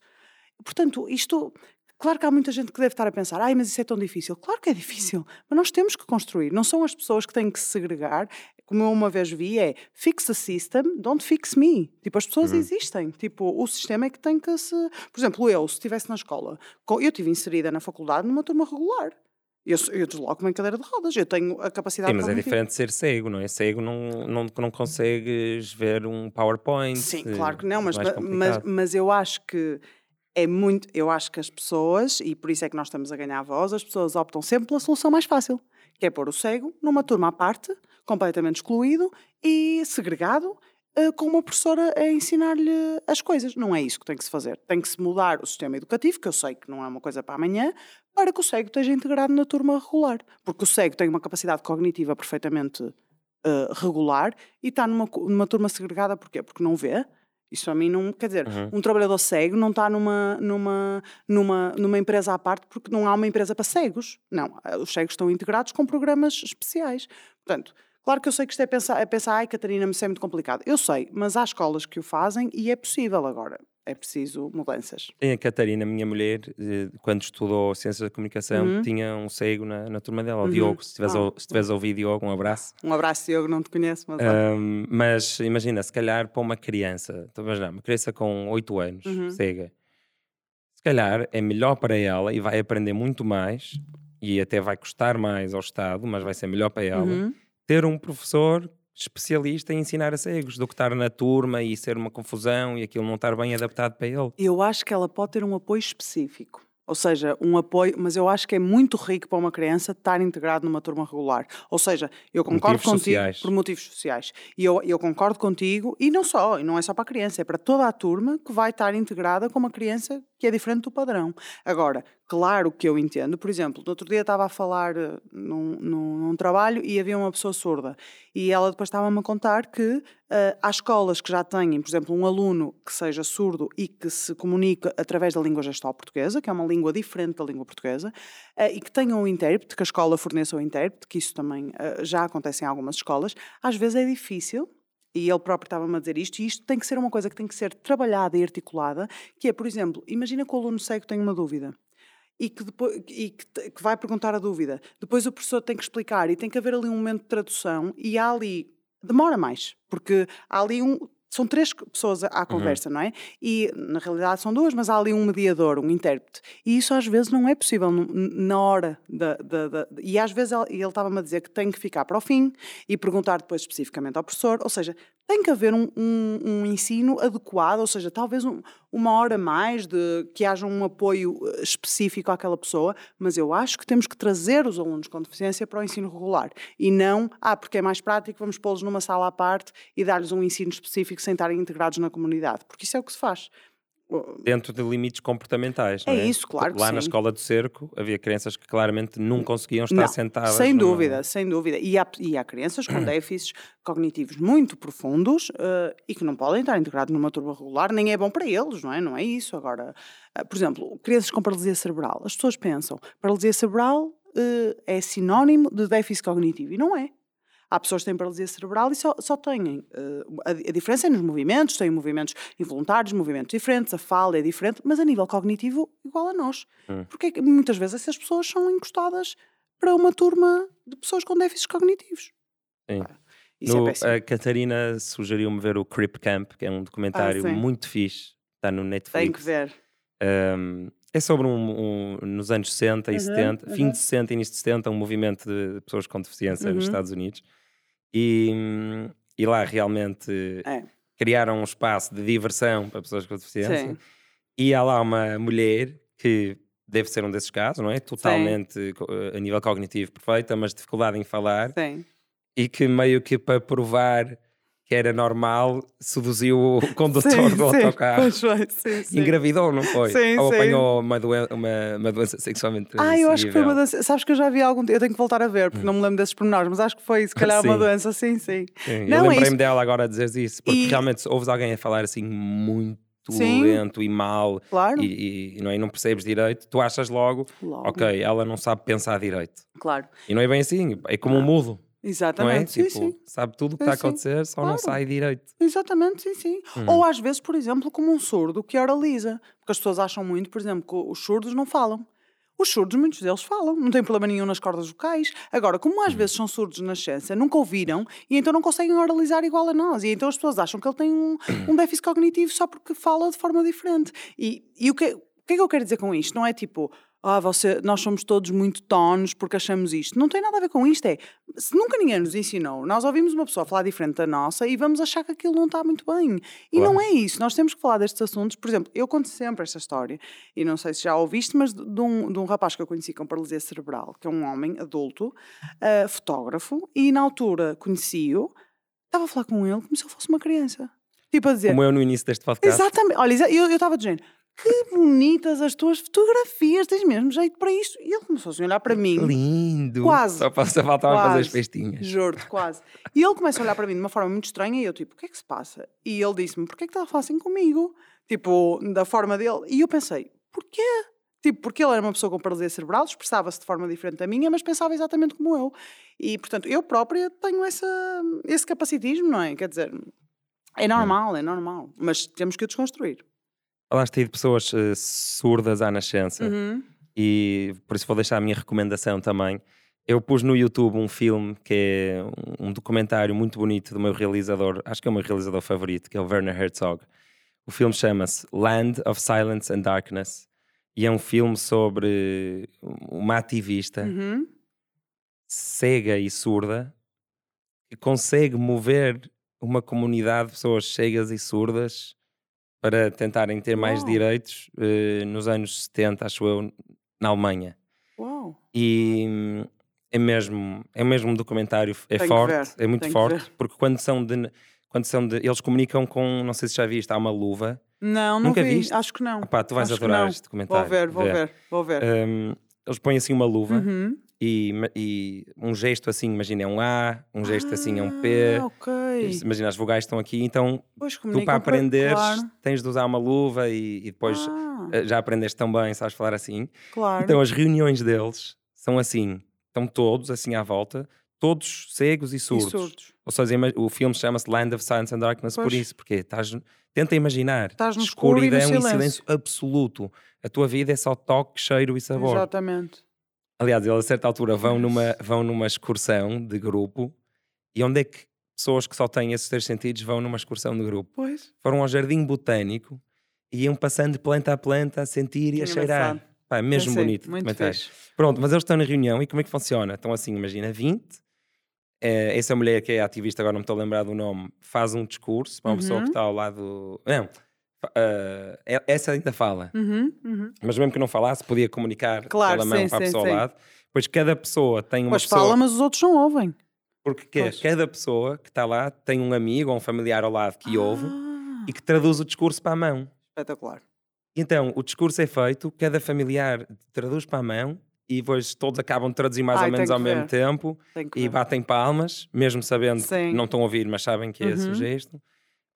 Portanto, isto. Claro que há muita gente que deve estar a pensar, ai, mas isso é tão difícil. Claro que é difícil, mas nós temos que construir. Não são as pessoas que têm que se segregar. Como eu uma vez vi, é fix the system, don't fix me. Tipo, as pessoas existem. Tipo, o sistema é que tem que se. Por exemplo, eu, se estivesse na escola, co- eu estive inserida na faculdade numa turma regular. Eu, eu desloco-me em cadeira de rodas, eu tenho a capacidade Sim, mas é diferente de ser cego, não é? Cego não, não, não consegues ver um PowerPoint. Sim, claro que não, mas, ma- mas, complicado. mas eu acho que é muito. Eu acho que as pessoas, e por isso é que nós estamos a ganhar voz, as pessoas optam sempre pela solução mais fácil, que é pôr o cego numa turma à parte, completamente excluído e segregado. eh, Com uma professora a ensinar-lhe as coisas. Não é isso que tem que se fazer. Tem que se mudar o sistema educativo, que eu sei que não é uma coisa para amanhã, para que o cego esteja integrado na turma regular. Porque o cego tem uma capacidade cognitiva perfeitamente eh, regular e está numa, numa turma segregada porquê? Porque não vê. Isso a mim não. Quer dizer, Uhum. um trabalhador cego não está numa, numa, numa, numa empresa à parte porque não há uma empresa para cegos. Não. eh, Os cegos estão integrados com programas especiais. Portanto, claro que eu sei que isto é pensar, é pensar ai, Catarina, mas isso é muito complicado. Eu sei, mas há escolas que o fazem e é possível agora. É preciso mudanças. A Catarina, minha mulher, eh, quando estudou Ciências da Comunicação, uhum. tinha um cego na, na turma dela, o uhum. Diogo. Se estiveres oh. Se a ouvir, Diogo, um abraço. Um abraço, Diogo, não te conheço, mas. Um, mas imagina, se calhar para uma criança, imaginar, uma criança com 8 anos, uhum. cega, se calhar é melhor para ela e vai aprender muito mais e até vai custar mais ao Estado, mas vai ser melhor para ela uhum. ter um professor especialista em ensinar a cegos do que estar na turma e ser uma confusão e aquilo não estar bem adaptado para ele. Eu acho que ela pode ter um apoio específico. Ou seja, um apoio, mas eu acho que é muito rico para uma criança estar integrado numa turma regular. Ou seja, eu concordo motivos contigo sociais. por motivos sociais. E eu, eu concordo contigo, e não só, e não é só para a criança, é para toda a turma que vai estar integrada com uma criança que é diferente do padrão. Agora, claro que eu entendo, por exemplo, no outro dia estava a falar eh, num, num, num trabalho e havia uma pessoa surda e ela depois estava-me a contar que há escolas que já têm, por exemplo, um aluno que seja surdo e que se comunica através da língua gestual portuguesa, que é uma língua diferente da língua portuguesa, uh, e que tenham um intérprete, que a escola forneça um intérprete, que isso também uh, já acontece em algumas escolas, às vezes é difícil e ele próprio estava-me a dizer isto, e isto tem que ser uma coisa que tem que ser trabalhada e articulada, que é, por exemplo, imagina que o aluno cego tem uma dúvida e que, depois, e que, que vai perguntar a dúvida. Depois o professor tem que explicar e tem que haver ali um momento de tradução e há ali demora mais, porque há ali um, são três pessoas à uhum. conversa, uhum. não é? E na realidade são duas, mas há ali um mediador, um intérprete. E isso às vezes não é possível na hora da. da, da e às vezes ele, ele estava-me a dizer que tem que ficar para o fim e perguntar depois especificamente ao professor. Ou seja, tem que haver um, um, um ensino adequado, ou seja, talvez um, uma hora mais de que haja um apoio eh, específico àquela pessoa, mas eu acho que temos que trazer os alunos com deficiência para o ensino regular e não, ah, porque é mais prático, vamos pô-los numa sala à parte e dar-lhes um ensino específico sem estarem integrados na comunidade, porque isso é o que se faz dentro de limites comportamentais. É, é? isso, claro. Lá na escola do cerco havia crianças que claramente não conseguiam estar não, sentadas. Sem dúvida, sem dúvida. E há, e há crianças com [CLEARS THROAT] déficits cognitivos muito profundos uh, e que não podem estar integrados numa turma regular, nem é bom para eles, não é? Não é isso. Agora, uh, por exemplo, crianças com paralisia cerebral. As pessoas pensam, paralisia cerebral uh, é sinónimo de déficit cognitivo e não é. Há pessoas que têm paralisia cerebral e só, só têm. Uh, a, a, diferença é nos movimentos, têm movimentos involuntários, movimentos diferentes, a fala é diferente, mas a nível cognitivo, igual a nós. Hum. Porque é muitas vezes essas pessoas são encostadas para uma turma de pessoas com déficits cognitivos. Sim. Ah, no, é a Catarina sugeriu-me ver o Crip Camp, que é um documentário ah, muito fixe, está no Netflix. Tem que ver. Um, é sobre um, um, nos anos 60 e uhum, 70, uhum. fim de 60 e início de 70, um movimento de pessoas com deficiência uhum. nos Estados Unidos. E, e lá realmente é. criaram um espaço de diversão para pessoas com deficiência. Sim. E há lá uma mulher que deve ser um desses casos, não é? Totalmente Sim. a nível cognitivo perfeita, mas dificuldade em falar. Sim. E que meio que para provar que era normal, seduziu o condutor sim, do autocarro. Foi, sim, sim. Engravidou, não foi? Sim, Ou apanhou uma, doen uma, uma doença sexualmente Ah, eu acho que foi uma doença. Sabes que eu já vi algum. Eu tenho que voltar a ver, porque hum. não me lembro desses pormenores, mas acho que foi, se calhar, uma doença, sim, sim. sim. Não, eu lembrei-me é dela agora a dizer isso, porque e... realmente ouves alguém a falar assim muito Sim. lento e mal claro. e, e, não, é? não percebes direito, tu achas logo, logo, ok, ela não sabe pensar direito. Claro. E não é bem assim, é como um mudo. Exatamente, não é? tipo, sim. Sabe tudo o que está a acontecer, só claro. não sai direito. Exatamente, sim, sim. Hum. Ou às vezes, por exemplo, como um surdo que oraliza. Porque as pessoas acham muito, por exemplo, que os surdos não falam. Os surdos, muitos deles falam, não tem problema nenhum nas cordas vocais. Agora, como às hum. vezes são surdos na nascença, nunca ouviram e então não conseguem oralizar igual a nós. E então as pessoas acham que ele tem um, [COUGHS] um déficit cognitivo só porque fala de forma diferente. E, e o, que, o que é que eu quero dizer com isto? Não é tipo, ah, você, nós somos todos muito tonos porque achamos isto. Não tem nada a ver com isto. É, se nunca ninguém nos ensinou, nós ouvimos uma pessoa falar diferente da nossa e vamos achar que aquilo não está muito bem. E claro. não é isso. Nós temos que falar destes assuntos. Por exemplo, eu conto sempre esta história, e não sei se já ouviste, mas de um, de um rapaz que eu conheci com paralisia cerebral, que é um homem adulto, uh, fotógrafo, e na altura conheci-o, estava a falar com ele como se ele fosse uma criança. Tipo a dizer. Como eu no início deste podcast. Exatamente. Olha, eu estava dizendo que bonitas as tuas fotografias, tens mesmo jeito para isto. E ele começou a olhar para mim. Lindo! Quase. Só, só faltava fazer as festinhas. Juro-te, quase. E ele começa a olhar para mim de uma forma muito estranha e eu, tipo, o que é que se passa? E ele disse-me, porquê é que está a falar assim comigo? Tipo, da forma dele. E eu pensei, porquê? Tipo, porque ele era uma pessoa com paralisia cerebral, expressava-se de forma diferente da minha, mas pensava exatamente como eu. E, portanto, eu própria tenho essa, esse capacitismo, não é? Quer dizer, é normal, é normal. Mas temos que o desconstruir. Falaste aí de pessoas uh, surdas à nascença Uhum. e por isso vou deixar a minha recomendação também. Eu pus no YouTube um filme que é um documentário muito bonito do meu realizador, acho que é o meu realizador favorito, que é o Werner Herzog. O filme chama-se Land of Silence and Darkness e é um filme sobre uma ativista Uhum. cega e surda que consegue mover uma comunidade de pessoas cegas e surdas para tentarem ter mais direitos eh, nos anos 70, acho eu, na Alemanha. Uau. E é mesmo, é mesmo um documentário, é Tenho forte, é muito tenho forte, porque quando são de. Quando são de, eles comunicam com, não sei se já viste, há uma luva. Não, não Nunca vi. viste? Acho que não. Opá, tu vais Acho adorar este documentário. Vou ver, vou ver, vou ver. Hum, eles põem assim uma luva Uhum. E, e um gesto assim, imagina, é um A, um gesto assim é um P. Ah, ok. Imagina, as vogais estão aqui, então Pois tu para por- aprenderes Claro. tens de usar uma luva e, e depois Ah, eh, já aprendeste tão bem, sabes falar assim. claro. Então as reuniões deles são assim, estão todos assim à volta, todos cegos e E surdos. surdos. Ou seja, o filme chama-se Land of Silence and Darkness por Pois. isso, porque estás, tenta imaginar Estás no e escuridão e silêncio. silêncio absoluto. A tua vida é só toque, cheiro e sabor. Exatamente. Aliás, eles a certa altura vão numa, vão numa excursão de grupo e onde é que pessoas que só têm esses três sentidos vão numa excursão de grupo? Pois. Foram ao jardim botânico e iam passando de planta a planta a sentir e a cheirar. Pá, é mesmo bonito. Muito fixe. Pronto, mas eles estão na reunião e como é que funciona? Estão assim, imagina, 20. eh, essa mulher que é ativista, agora não me estou a lembrar do nome, faz um discurso para uma pessoa que Uhum. está ao lado. Não, e- essa ainda fala, Uhum, uhum. mas mesmo que não falasse, podia comunicar Claro, pela mão sim, para a pessoa sim. ao lado. Pois cada pessoa tem uma Pois pessoa. fala, mas os outros não ouvem. Porque que é, cada pessoa que está lá tem um amigo ou um familiar ao lado que ouve Ah, e que traduz o discurso para a mão. Espetacular. Então, o discurso é feito, cada familiar traduz para a mão e depois todos acabam de traduzir mais Ai, ou menos ao mesmo ver. tempo e batem palmas, mesmo sabendo Sim. que não estão a ouvir, mas sabem que é esse o Uhum. gesto.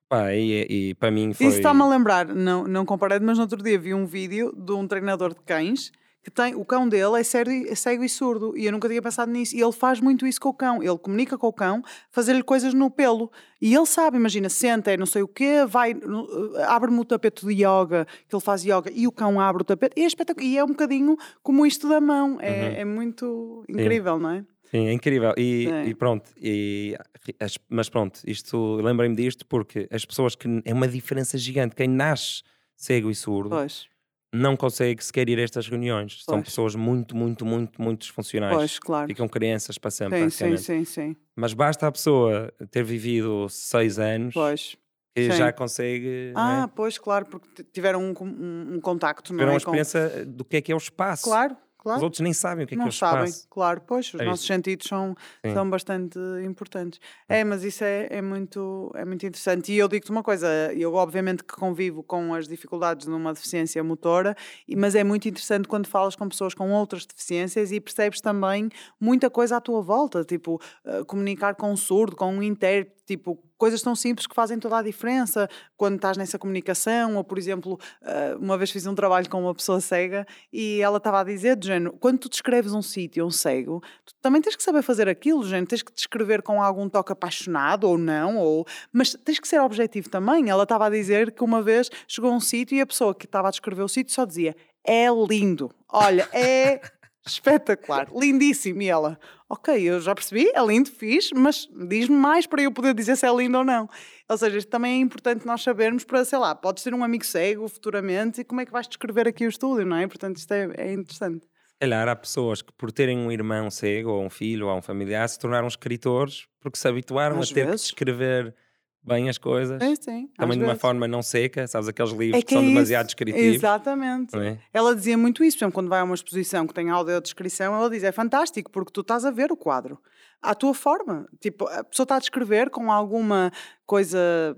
Pá, e, e para mim foi. Isso está-me a lembrar, não, não comparei, mas no outro dia vi um vídeo de um treinador de cães que tem, o cão dele é cego, e- é cego e surdo e eu nunca tinha pensado nisso. E ele faz muito isso com o cão, ele comunica com o cão, fazer-lhe coisas no pelo. E ele sabe, imagina, senta, é não sei o quê, vai, no- abre-me o tapete de yoga, que ele faz yoga, e o cão abre o tapete, e é, espetacular. E é um bocadinho como isto da mão, é, Uhum. é muito incrível, não é? Sim, é incrível. E, Sim. e pronto, e, as- mas pronto, isto lembrei-me disto porque as pessoas que é uma diferença gigante. Quem nasce cego e surdo Pois, não consegue sequer ir a estas reuniões. São Pois. pessoas muito, muito, muito, muito disfuncionais. pois, claro. Ficam crianças para sempre, Sim, sim, sim, sim. Mas basta a pessoa ter vivido seis anos Pois. sim. já consegue é? Ah, pois, claro, porque tiveram um, com- um, um contacto, não ter é? uma Com- experiência do que é que é o espaço. Claro, Os claro. outros nem sabem o que é que não o sabem, espaço. claro, pois, os É nossos isso. sentidos são, Sim. são bastante importantes. É, mas isso é, é, muito, é muito interessante. E eu digo-te uma coisa, eu obviamente que convivo com as dificuldades numa deficiência motora, mas é muito interessante quando falas com pessoas com outras deficiências e percebes também muita coisa à tua volta, tipo, eh, comunicar com um surdo, com um intérprete, tipo, coisas tão simples que fazem toda a diferença quando estás nessa comunicação, ou por exemplo, eh, uma vez fiz um trabalho com uma pessoa cega e ela estava a dizer, do género, quando tu descreves um sítio, um cego, tu também tens que saber fazer aquilo, género, tens que descrever com algum toque apaixonado ou não, ou... mas tens que ser objetivo também. Ela estava a dizer que uma vez chegou a um sítio e a pessoa que estava a descrever o sítio só dizia, é lindo, olha, é espetacular, lindíssimo. E ela, ok, eu já percebi, é lindo, fiz, mas diz-me mais para eu poder dizer se é lindo ou não. Ou seja, isto também é importante nós sabermos para, sei lá, podes ter um amigo cego futuramente e como é que vais descrever aqui o estúdio, não é? Portanto, isto é, é interessante. Calhar há pessoas que, por terem um irmão cego, ou um filho, ou um familiar, se tornaram escritores porque se habituaram Às a ter vezes. que descrever bem as coisas. É, sim. Também de uma forma não seca, sabes? Aqueles livros É que, que são é demasiado descritivos. Exatamente. é? Ela dizia muito isso, por exemplo, quando vai a uma exposição que tem audiodescrição, ela diz, é fantástico, porque tu estás a ver o quadro, à tua forma. Tipo, a pessoa está a descrever com alguma coisa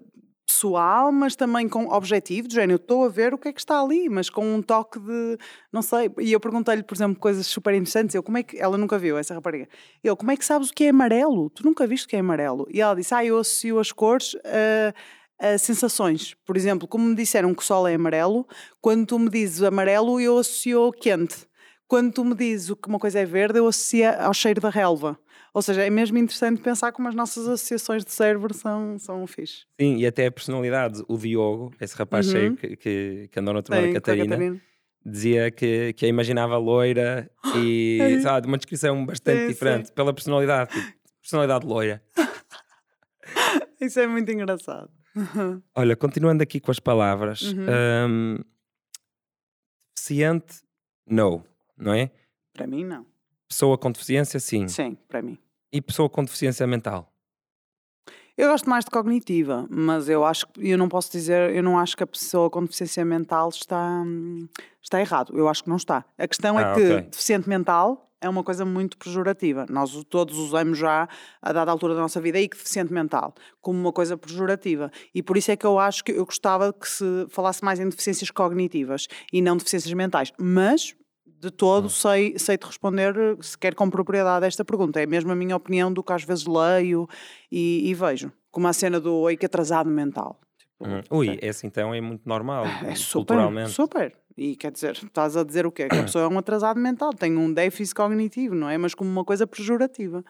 pessoal, mas também com objetivo, do género, estou a ver o que é que está ali, mas com um toque de, não sei, e eu perguntei-lhe, por exemplo, coisas super interessantes, eu, como é que, ela nunca viu, essa rapariga, eu, como é que sabes o que é amarelo? Tu nunca viste o que é amarelo? E ela disse, ah, eu associo as cores a, a sensações, por exemplo, como me disseram que o sol é amarelo, quando tu me dizes amarelo, eu associo quente. Quando tu me dizes o que uma coisa é verde, eu associo ao cheiro da relva. Ou seja, é mesmo interessante pensar como as nossas associações de cérebro são, são fixe. Sim, e até a personalidade. O Diogo, esse rapaz uhum. cheio que, que, que, andou na turma da Catarina, Catarina, dizia que, que a imaginava loira [GASPS] e sabe, uma descrição bastante diferente sim. pela personalidade. Tipo, personalidade loira. [LAUGHS] Isso é muito engraçado. [LAUGHS] Olha, continuando aqui com as palavras, uhum. um, deficiente, no, não é? Para mim, não. Pessoa com deficiência, sim. Sim, para mim. E pessoa com deficiência mental? Eu gosto mais de cognitiva, mas eu acho que eu não posso dizer, eu não acho que a pessoa com deficiência mental está, está errado. Eu acho que não está. A questão é ah, é que okay. deficiente mental é uma coisa muito pejorativa. Nós todos usamos já, a dada altura da nossa vida, e que deficiente mental, como uma coisa pejorativa. E por isso é que eu acho que eu gostava que se falasse mais em deficiências cognitivas e não deficiências mentais. Mas, de todo, hum. sei, sei te responder sequer com propriedade a esta pergunta. É mesmo a minha opinião do que às vezes leio e, e vejo. Como a cena do oi que atrasado mental. Tipo, hum. Ui, esse então é muito normal, é super, culturalmente. Super. E quer dizer, estás a dizer o quê? Que a pessoa é um atrasado mental, tem um déficit cognitivo, não é? Mas como uma coisa pejorativa.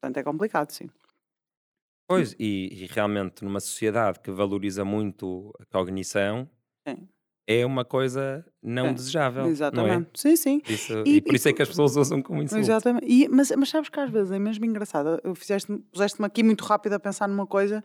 Portanto, é complicado, sim. Pois, e, e realmente numa sociedade que valoriza muito a cognição, sim. É uma coisa não é. desejável. Exatamente. Não é? Sim, sim. Isso, e, e, por isso é que as pessoas usam como insulto. Exatamente. E, mas, mas sabes que às vezes é mesmo engraçado. Puseste-me aqui muito rápido a pensar numa coisa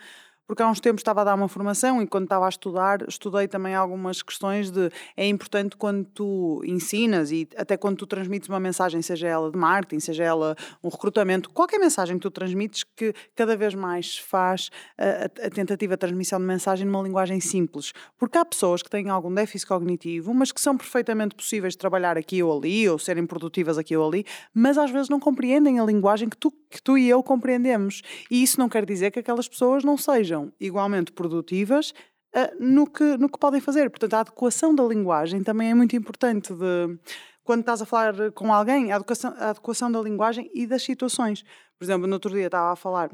porque há uns tempos estava a dar uma formação e quando estava a estudar, estudei também algumas questões de é importante quando tu ensinas e até quando tu transmites uma mensagem, seja ela de marketing, seja ela um recrutamento, qualquer mensagem que tu transmites, que cada vez mais faz a, a, tentativa de transmissão de mensagem numa linguagem simples. Porque há pessoas que têm algum déficit cognitivo, mas que são perfeitamente possíveis de trabalhar aqui ou ali, ou serem produtivas aqui ou ali, mas às vezes não compreendem a linguagem que tu, que tu e eu compreendemos. E isso não quer dizer que aquelas pessoas não sejam sejam igualmente produtivas uh, no, que, no que podem fazer. Portanto, a adequação da linguagem também é muito importante de quando estás a falar com alguém, a adequação, a adequação da linguagem e das situações. Por exemplo, no outro dia estava a falar,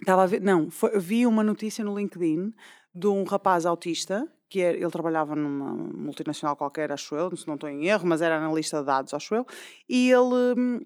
estava a ver, não, foi, vi uma notícia no LinkedIn de um rapaz autista, que era, ele trabalhava numa multinacional qualquer, acho eu, se não estou em erro, mas era analista de dados, acho eu, e ele, hum,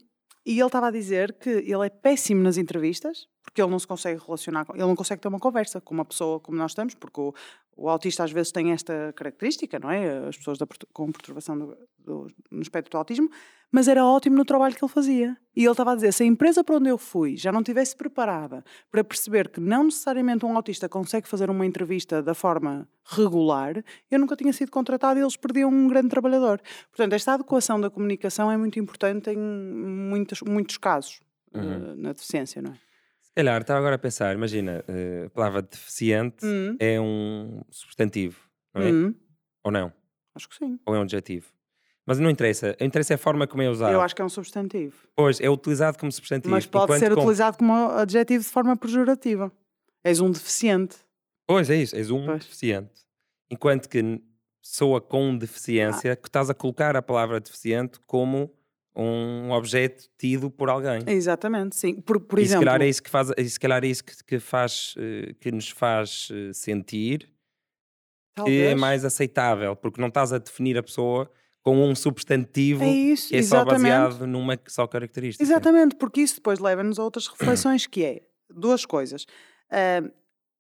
e ele estava a dizer que ele é péssimo nas entrevistas, porque ele não se consegue relacionar, ele não consegue ter uma conversa com uma pessoa como nós estamos, porque o, o autista às vezes tem esta característica, não é? As pessoas da, com perturbação do, do, no espectro do autismo, mas era ótimo no trabalho que ele fazia. E ele estava a dizer: se a empresa para onde eu fui já não estivesse preparada para perceber que não necessariamente um autista consegue fazer uma entrevista da forma regular, eu nunca tinha sido contratado e eles perdiam um grande trabalhador. Portanto, esta adequação da comunicação é muito importante em muitos, muitos casos uhum. uh, na deficiência, não é? Calhar, estava agora a pensar, imagina, uh, a palavra deficiente hum. é um substantivo, não é? Hum. Ou não? Acho que sim. Ou é um adjetivo? Mas não interessa, interessa é a forma como é usado. Eu acho que é um substantivo. Pois, é utilizado como substantivo. Mas pode ser utilizado como adjetivo de forma pejorativa. És um deficiente. Pois, é isso, és um pois. deficiente. Enquanto que pessoa com deficiência, ah. que estás a colocar a palavra deficiente como um objeto tido por alguém. Exatamente, sim. Por, por e exemplo... se calhar é isso que faz, se calhar é isso que, que faz, eh, que nos faz eh, sentir Talvez. que é mais aceitável, porque não estás a definir a pessoa com um substantivo é isso, que é exatamente. só baseado numa só característica. Exatamente, porque isso depois leva-nos a outras reflexões que é duas coisas. Uh,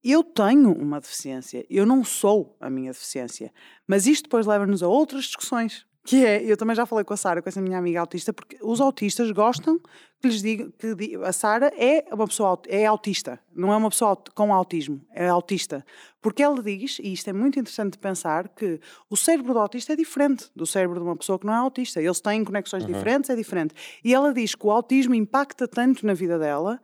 eu tenho uma deficiência, eu não sou a minha deficiência, mas isto depois leva-nos a outras discussões que é, eu também já falei com a Sara, com essa minha amiga autista, porque os autistas gostam que lhes diga que a Sara é uma pessoa é autista, não é uma pessoa com autismo, é autista. Porque ela diz, e isto é muito interessante de pensar, que o cérebro do autista é diferente do cérebro de uma pessoa que não é autista. Eles têm conexões uhum. diferentes, é diferente. E ela diz que o autismo impacta tanto na vida dela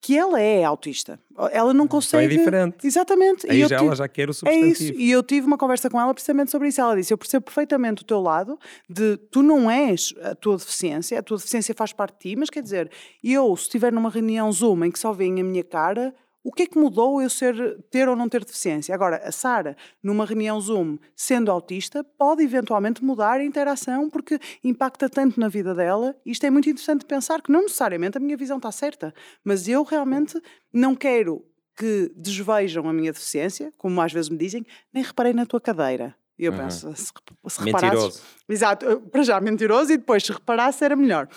que ela é autista. Ela não consegue. Então é diferente. Exatamente. Aí e já tive... ela já quer o substantivo. É isso. E eu tive uma conversa com ela precisamente sobre isso. Ela disse: Eu percebo perfeitamente o teu lado, de tu não és a tua deficiência, a tua deficiência faz parte de ti, mas quer dizer, eu, se estiver numa reunião Zoom em que só veem a minha cara, o que é que mudou eu ser, ter ou não ter deficiência? Agora, a Sara, numa reunião Zoom, sendo autista, pode eventualmente mudar a interação porque impacta tanto na vida dela. Isto é muito interessante pensar que não necessariamente a minha visão está certa, mas eu realmente não quero que desvejam a minha deficiência, como às vezes me dizem, nem reparei na tua cadeira. E eu uhum. penso, se, se Mentiroso. Exato, para já mentiroso e depois se reparasse era melhor.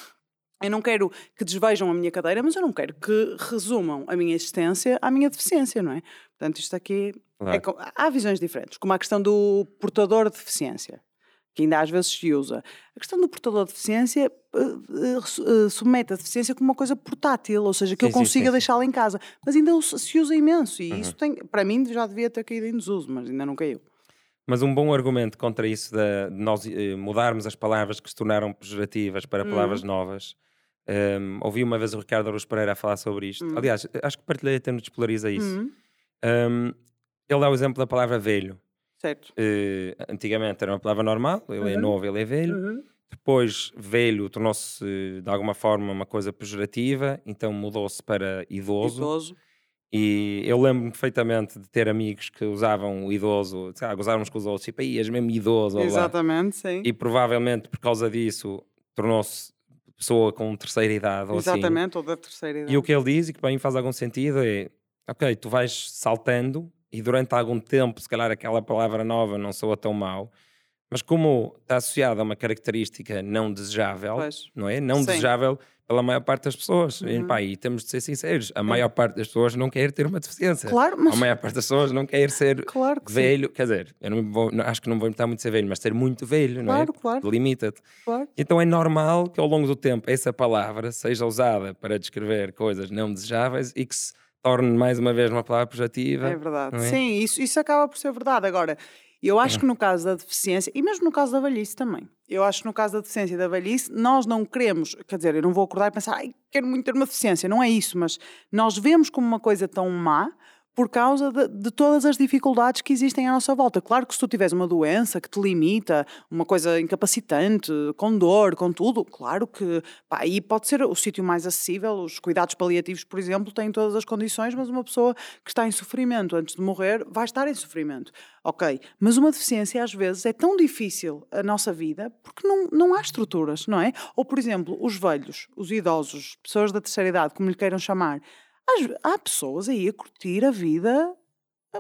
Eu não quero que desvejam a minha cadeira, mas eu não quero que resumam a minha existência à minha deficiência, não é? Portanto, isto aqui. É Claro. há visões diferentes, como a questão do portador de deficiência, que ainda às vezes se usa. A questão do portador de deficiência su- eh, submete a deficiência como uma coisa portátil, ou seja, que Sim, eu consiga deixá-la em casa. Mas ainda se usa imenso, e Uhum. isso tem, para mim já devia ter caído em desuso, mas ainda não caiu. Mas um bom argumento contra isso de, nós mudarmos as palavras que se tornaram pejorativas para palavras Uhum. novas. Ehm, ouvi uma vez o Ricardo Aruz Pereira a falar sobre isto. Uhum. Aliás, acho que partilhei até no Despolariza isso. Uhum, Ehm, ele dá o exemplo da palavra velho. certo. Eh, antigamente era uma palavra normal, ele é Uhum. novo, ele é velho. Uhum. Depois, velho tornou-se de alguma forma uma coisa pejorativa, então mudou-se para idoso. Idoso. E eu lembro-me perfeitamente de ter amigos que usavam o idoso, gozar uns com os outros, tipo, aí és mesmo idoso. ou lá. Exatamente, sim. E provavelmente por causa disso tornou-se pessoa com terceira idade ou assim. Exatamente, ou da terceira idade. E o que ele diz, e que para mim faz algum sentido, é: ok, tu vais saltando e durante algum tempo, se calhar aquela palavra nova não soa tão mal, mas como está associada a uma característica não desejável, Pois. não é? Não Sim. desejável pela maior parte das pessoas. E, Uhum. pá, e temos de ser sinceros: a maior parte das pessoas não quer ter uma deficiência. Claro, mas. A maior parte das pessoas não quer ser Claro que sim. velho, quer dizer, eu não vou- acho que não vou importar muito ser velho, mas ser muito velho, não é? Claro, claro. Limita-te. claro. Então é normal que ao longo do tempo essa palavra seja usada para descrever coisas não desejáveis e que se torne mais uma vez uma palavra pejorativa. É verdade. é? Sim, isso, isso acaba por ser verdade. Agora, eu acho que no caso da deficiência, e mesmo no caso da velhice também, eu acho que no caso da deficiência e da velhice, nós não queremos, quer dizer, eu não vou acordar e pensar, ai, quero muito ter uma deficiência, não é isso, mas nós vemos como uma coisa tão má por causa de, de todas as dificuldades que existem à nossa volta. Claro que se tu tiveres uma doença que te limita, uma coisa incapacitante, com dor, com tudo, claro que pá, aí pode ser o sítio mais acessível. Os cuidados paliativos, por exemplo, têm todas as condições, mas uma pessoa que está em sofrimento antes de morrer vai estar em sofrimento. Ok, mas uma deficiência às vezes é tão difícil a nossa vida porque não, não há estruturas, não é? Ou, por exemplo, os velhos, os idosos, pessoas da terceira idade, como lhe queiram chamar, há pessoas aí a curtir a vida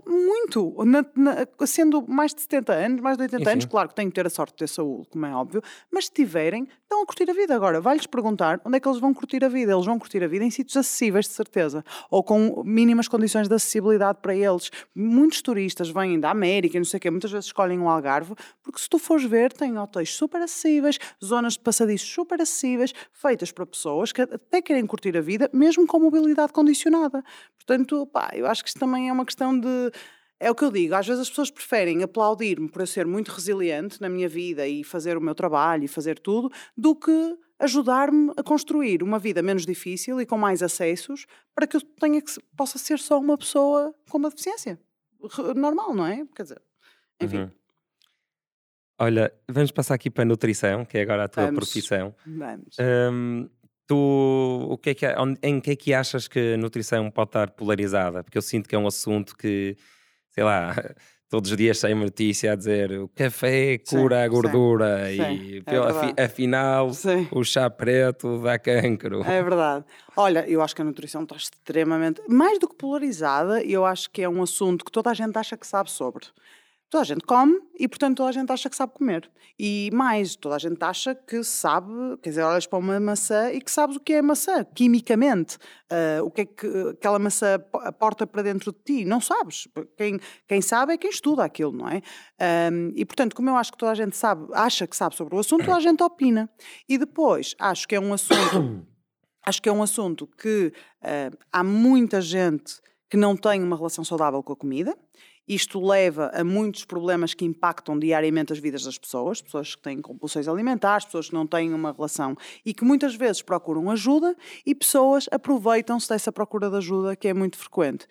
muito, na- na- sendo mais de 70 anos, mais de 80 Sim, anos, claro que têm que ter a sorte de ter saúde, como é óbvio, mas se tiverem, estão a curtir a vida. Agora, vai-lhes perguntar onde é que eles vão curtir a vida. Eles vão curtir a vida em sítios acessíveis, de certeza, ou com mínimas condições de acessibilidade para eles. Muitos turistas vêm da América, não sei o quê, muitas vezes escolhem o Algarve, porque se tu fores ver, tem hotéis super acessíveis, zonas de passadiços super acessíveis, feitas para pessoas que até querem curtir a vida, mesmo com mobilidade condicionada. Portanto, pá, eu acho que isto também é uma questão de. É o que eu digo, às vezes as pessoas preferem aplaudir-me por eu ser muito resiliente na minha vida e fazer o meu trabalho e fazer tudo, do que ajudar-me a construir uma vida menos difícil e com mais acessos para que eu tenha que, possa ser só uma pessoa com uma deficiência. Normal, não é? Quer dizer, enfim, Uhum. Olha, vamos passar aqui para a nutrição, que é agora a tua Vamos. profissão. vamos. Hum, tu, o que é que, em que é que achas que a nutrição pode estar polarizada? Porque eu sinto que é um assunto que, sei lá, [LAUGHS] todos os dias sai uma notícia a dizer o café Sim, cura a sim, gordura sim, e é afi- verdade. afinal Sim. o chá preto dá cancro. É verdade. Olha, eu acho que a nutrição está extremamente. Mais do que polarizada, eu acho que é um assunto que toda a gente acha que sabe sobre. Toda a gente come e, portanto, toda a gente acha que sabe comer. E mais, toda a gente acha que sabe, quer dizer, olhas para uma maçã e que sabes o que é maçã, quimicamente. Ah, o que é que aquela maçã po- aporta para dentro de ti. Não sabes. Quem, quem sabe é quem estuda aquilo, não é? Ahm, e, portanto, como eu acho que toda a gente sabe, acha que sabe sobre o assunto, toda a gente opina. E depois, acho que é um assunto [COUGHS] acho que é um assunto que ah, há muita gente que não tem uma relação saudável com a comida. Isto leva a muitos problemas que impactam diariamente as vidas das pessoas, pessoas que têm compulsões alimentares, pessoas que não têm uma relação e que muitas vezes procuram ajuda e pessoas aproveitam-se dessa procura de ajuda que é muito frequente.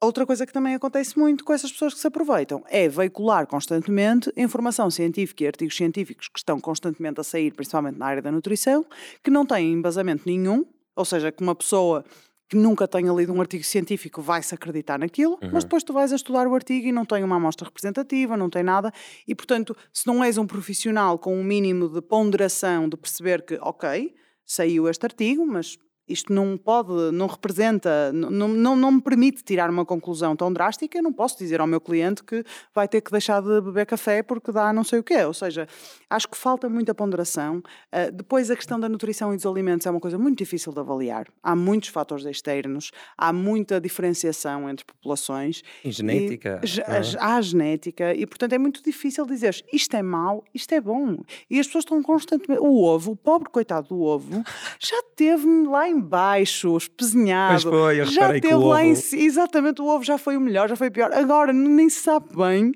Outra coisa que também acontece muito com essas pessoas que se aproveitam é veicular constantemente informação científica e artigos científicos que estão constantemente a sair, principalmente na área da nutrição, que não têm embasamento nenhum, ou seja, que uma pessoa que nunca tenha lido um artigo científico vai-se acreditar naquilo, mas depois tu vais a estudar o artigo e não tem uma amostra representativa, não tem nada, e portanto, se não és um profissional com um mínimo de ponderação de perceber que, ok, saiu este artigo, mas isto não pode, não representa, não, não, não me permite tirar uma conclusão tão drástica, eu não posso dizer ao meu cliente que vai ter que deixar de beber café porque dá não sei o quê. Ou seja, acho que falta muita ponderação. Uh, depois, a questão da nutrição e dos alimentos é uma coisa muito difícil de avaliar. Há muitos fatores externos, há muita diferenciação entre populações. E genética. E, é? Há genética, e portanto é muito difícil dizer isto é mau, isto é bom. E as pessoas estão constantemente. O ovo, o pobre coitado do ovo, já teve lá embaixo, espezinhado. Pois foi, eu já teve lá ovo... em Exatamente, o ovo já foi o melhor, já foi o pior. Agora nem se sabe bem.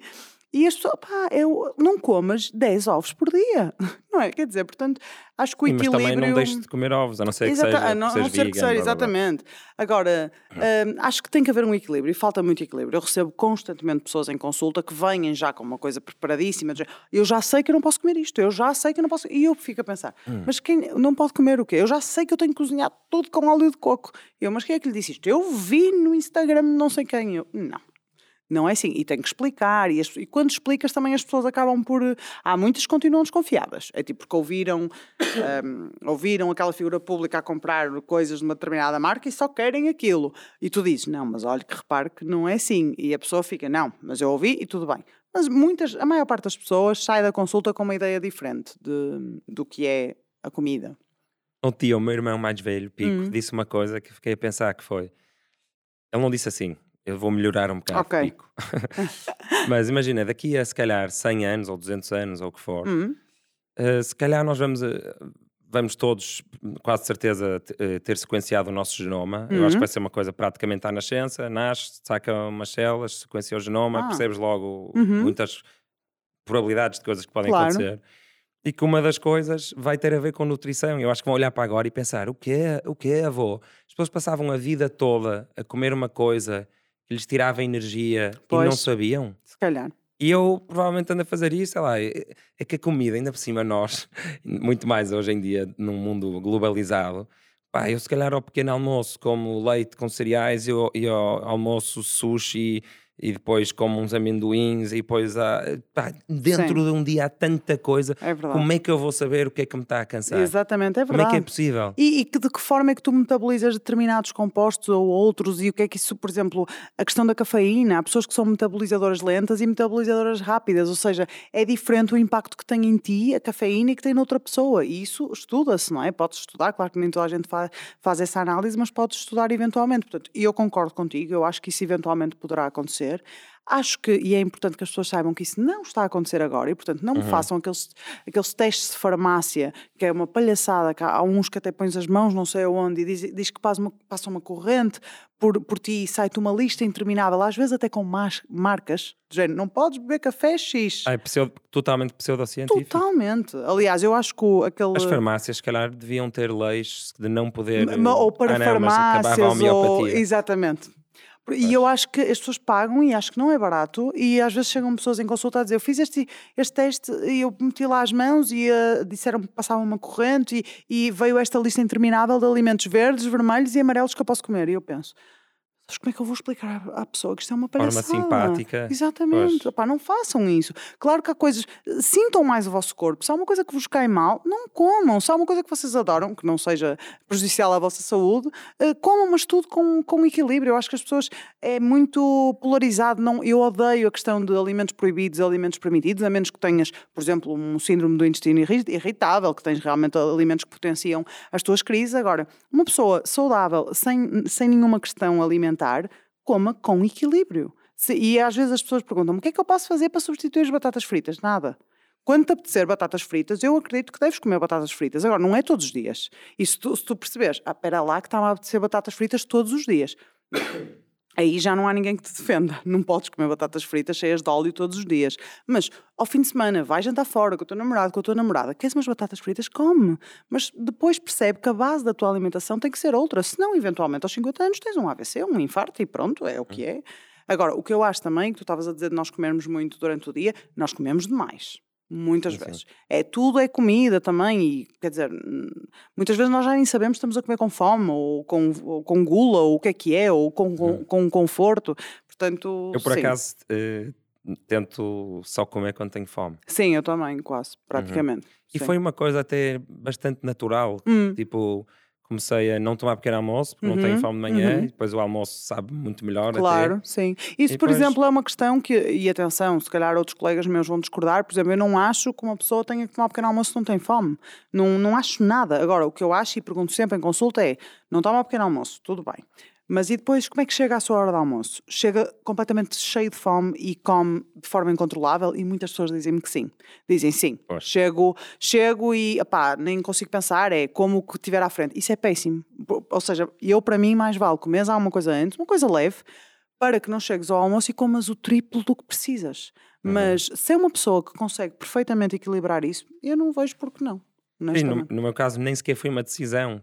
E as pessoas, pá, eu não comas 10 ovos por dia, [LAUGHS] não é? Quer dizer, portanto, acho que o equilíbrio... Mas também não deixes de comer ovos, a não ser que Exata... seja, a não, que não ser vegan, que seja, exatamente. Agora, hum, acho que tem que haver um equilíbrio e falta muito equilíbrio. Eu recebo constantemente pessoas em consulta que vêm já com uma coisa preparadíssima, eu já sei que eu não posso comer isto, eu já sei que eu não posso... E eu fico a pensar, hum. mas quem não pode comer o quê? Eu já sei que eu tenho que cozinhar tudo com óleo de coco. Eu, mas quem é que lhe disse isto? Eu vi no Instagram não sei quem. Eu, não não é assim. E tem que explicar. E, as, e, quando explicas, também as pessoas acabam por. Há muitas que continuam desconfiadas. É tipo porque ouviram, [COUGHS] um, ouviram aquela figura pública a comprar coisas de uma determinada marca e só querem aquilo. E tu dizes, não, mas olha que repare que não é assim. E a pessoa fica, não, mas eu ouvi e tudo bem. Mas muitas, a maior parte das pessoas sai da consulta com uma ideia diferente de, do que é a comida. Um tio, o meu irmão mais velho, Pico, hum. disse uma coisa que fiquei a pensar que foi. Ele não disse assim, eu vou melhorar um bocado, pico. [LAUGHS] Mas imagina, daqui a se calhar 100 anos ou 200 anos ou o que for, uhum. uh, se calhar nós vamos, uh, vamos todos, quase certeza, uh, ter sequenciado o nosso genoma. Uhum. Eu acho que uhum. vai ser uma coisa praticamente à nascença, nasce, saca umas células, sequencia o genoma, ah. percebes logo uhum. muitas probabilidades de coisas que podem claro. acontecer. E que uma das coisas vai ter a ver com nutrição. Eu acho que vão olhar para agora e pensar: o que é, o que é avô? As pessoas passavam a vida toda a comer uma coisa que lhes tirava energia pois, e não sabiam. Se calhar. E eu provavelmente ando a fazer isso, sei lá, é, é que a comida, ainda por cima nós, [LAUGHS] muito mais hoje em dia, num mundo globalizado, pá, eu se calhar ao pequeno almoço como leite com cereais e ao, e ao almoço sushi e depois como uns amendoins e depois há, pá, dentro Sim. de um dia há tanta coisa. É Como é que eu vou saber o que é que me está a cansar? Exatamente, é verdade. Como é que é possível? E, e que, de que forma é que tu metabolizas determinados compostos ou outros e o que é que isso, por exemplo, a questão da cafeína, há pessoas que são metabolizadoras lentas e metabolizadoras rápidas, ou seja, é diferente o impacto que tem em ti a cafeína e que tem noutra pessoa e isso estuda-se, não é? Podes estudar, claro que nem toda a gente faz, faz essa análise, mas podes estudar eventualmente. Portanto, e eu concordo contigo, eu acho que isso eventualmente poderá acontecer acontecer. Acho que, e é importante que as pessoas saibam que isso não está a acontecer agora e, portanto, não uhum. façam aqueles, aqueles testes de farmácia, que é uma palhaçada, que há uns que até pões as mãos não sei aonde e diz, diz que passa uma, passa uma corrente por, por ti e sai-te uma lista interminável, às vezes até com mas, marcas, do género, não podes beber café X. Ah, é pseudo, totalmente pseudocientífico. Totalmente. Aliás, eu acho que aquele... As farmácias, se calhar, deviam ter leis de não poder... Ou para ah, não, farmácias, ou... Exatamente. E eu acho que as pessoas pagam e acho que não é barato. E às vezes chegam pessoas em consulta a dizer: Eu fiz este, este teste e eu meti lá as mãos e uh, disseram que passava uma corrente e, e veio esta lista interminável de alimentos verdes, vermelhos e amarelos que eu posso comer. E eu penso: mas como é que eu vou explicar à pessoa que isto é uma palhaçada? Forma simpática. Exatamente. Opá, não façam isso. Claro que há coisas. Sintam mais o vosso corpo. Se há uma coisa que vos cai mal, não comam. Se há uma coisa que vocês adoram, que não seja prejudicial à vossa saúde, uh, comam, mas tudo com, com equilíbrio. Eu acho que as pessoas é muito polarizado. Não, eu odeio a questão de alimentos proibidos e alimentos permitidos, a menos que tenhas, por exemplo, um síndrome do intestino irritável, que tens realmente alimentos que potenciam as tuas crises. Agora, uma pessoa saudável, sem, sem nenhuma questão alimentar, alimentar, coma com equilíbrio. E às vezes as pessoas perguntam o que é que eu posso fazer para substituir as batatas fritas? Nada. Quando te apetecer batatas fritas, eu acredito que deves comer batatas fritas. Agora, não é todos os dias. E se tu, se tu perceberes, ah, espera lá que está-me a apetecer batatas fritas todos os dias aí já não há ninguém que te defenda. Não podes comer batatas fritas cheias de óleo todos os dias. Mas ao fim de semana, vai jantar fora com o teu namorado, com a tua namorada, queres umas batatas fritas? Come. Mas depois percebe que a base da tua alimentação tem que ser outra. Senão, eventualmente, aos 50 anos tens um AVC, um infarto e pronto, é o que é. Agora, o que eu acho também, que tu estavas a dizer de nós comermos muito durante o dia, nós comemos demais. Muitas vezes. É tudo é comida também, e quer dizer, muitas vezes nós já nem sabemos se estamos a comer com fome, ou com, ou com gula, ou o que é que é, ou com, com, com conforto. Portanto, eu por sim. acaso uh, tento só comer quando tenho fome. Sim, eu também, quase, uhum. praticamente. Uhum. E foi uma coisa até bastante natural. Hum. Tipo, comecei a não tomar pequeno almoço, porque não tenho Uhum, fome de manhã, uhum. e depois o almoço sabe muito melhor. até. Claro, sim. Isso, E por depois- exemplo, é uma questão que, e atenção, se calhar outros colegas meus vão discordar, por exemplo, eu não acho que uma pessoa tenha que tomar pequeno almoço se não tem fome. Não, não acho nada. Agora, o que eu acho e pergunto sempre em consulta é: não toma pequeno almoço, tudo bem. Mas e depois, como é que chega à sua hora de almoço? Chega completamente cheio de fome e come de forma incontrolável? E muitas pessoas dizem-me que sim. Dizem sim. Pois. Chego, chego e, epá, nem consigo pensar, é como o que tiver à frente. Isso é péssimo. Ou seja, eu, para mim, mais vale comeres alguma coisa antes, uma coisa leve, para que não chegues ao almoço e comas o triplo do que precisas. Uhum. Mas se é uma pessoa que consegue perfeitamente equilibrar isso, eu não vejo por que não. Sim, no, no meu caso, nem sequer foi uma decisão.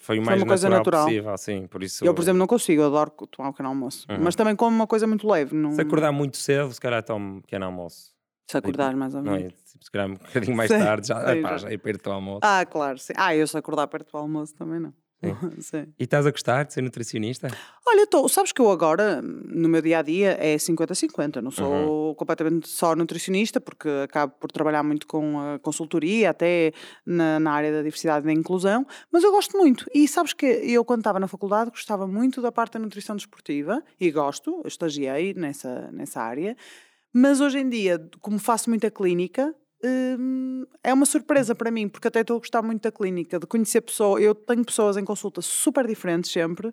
Foi o mais uma coisa natural, natural. possível, sim. Por isso, Eu, por exemplo, não consigo, eu adoro tomar um pequeno almoço. Uhum. Mas também como uma coisa muito leve. Não... se acordar muito cedo, se calhar tomo um pequeno almoço. Se acordar mais ou Não é? menos. Se calhar um bocadinho [LAUGHS] mais tarde, já, epá, já é perto do almoço. Ah, claro, sim. Ah, eu se acordar perto do almoço também não. [LAUGHS] Sim. E estás a gostar de ser nutricionista? Olha, tô, sabes que eu agora, no meu dia a dia, é 50-50. Não sou Uhum. completamente só nutricionista, porque acabo por trabalhar muito com a consultoria, até na, na área da diversidade e da inclusão, mas eu gosto muito. E sabes que eu, quando estava na faculdade, gostava muito da parte da nutrição desportiva, e gosto, eu estagiei nessa, nessa área, mas hoje em dia, como faço muita clínica, é uma surpresa para mim, porque até estou a gostar muito da clínica, de conhecer pessoas. Eu tenho pessoas em consulta super diferentes sempre,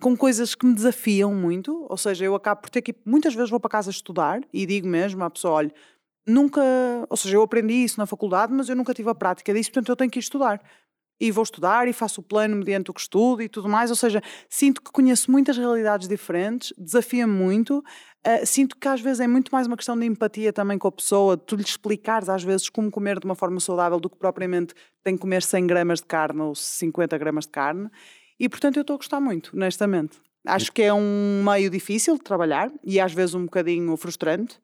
com coisas que me desafiam muito. Ou seja, eu acabo por ter que muitas vezes vou para casa estudar e digo mesmo à pessoa: olha, nunca. Ou seja, eu aprendi isso na faculdade, mas eu nunca tive a prática disso, portanto eu tenho que ir estudar. E vou estudar e faço o plano mediante o que estudo e tudo mais. Ou seja, sinto que conheço muitas realidades diferentes, desafia-me muito. Uh, sinto que às vezes é muito mais uma questão de empatia também com a pessoa, de tu lhe explicares às vezes como comer de uma forma saudável do que propriamente tem que comer 100 gramas de carne ou 50 gramas de carne. E portanto eu estou a gostar muito, honestamente. Acho que é um meio difícil de trabalhar e às vezes um bocadinho frustrante,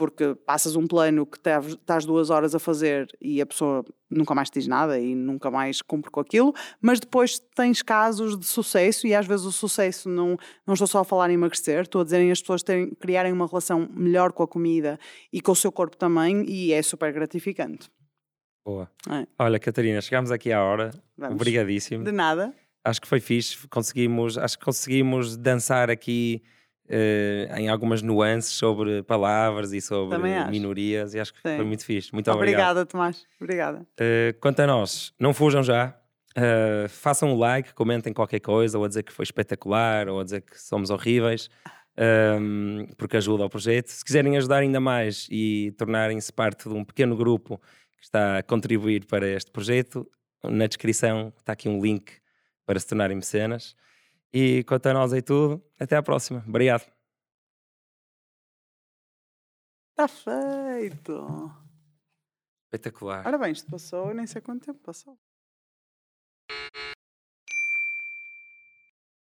porque passas um plano que estás duas horas a fazer e a pessoa nunca mais te diz nada e nunca mais cumpre com aquilo, mas depois tens casos de sucesso e às vezes o sucesso não, não estou só a falar em emagrecer, estou a dizer em as pessoas terem, criarem uma relação melhor com a comida e com o seu corpo também e é super gratificante. Boa. É. Olha, Catarina, chegámos aqui à hora. Vamos. Obrigadíssimo. De nada. Acho que foi fixe. Conseguimos, acho que conseguimos dançar aqui eh, em algumas nuances sobre palavras e sobre minorias e acho que foi Sim. muito fixe. Muito obrigado. Obrigada, Tomás. Obrigada. Uh, quanto a nós, não fujam já. Uh, façam o like, comentem qualquer coisa, ou a dizer que foi espetacular, ou a dizer que somos horríveis, um, porque ajuda ao projeto. Se quiserem ajudar ainda mais e tornarem-se parte de um pequeno grupo que está a contribuir para este projeto, na descrição está aqui um link para se tornarem mecenas. E quanto a nós é tudo, até à próxima. Obrigado. Está feito. Espetacular. Ora bem, isto passou, eu nem sei quanto tempo passou.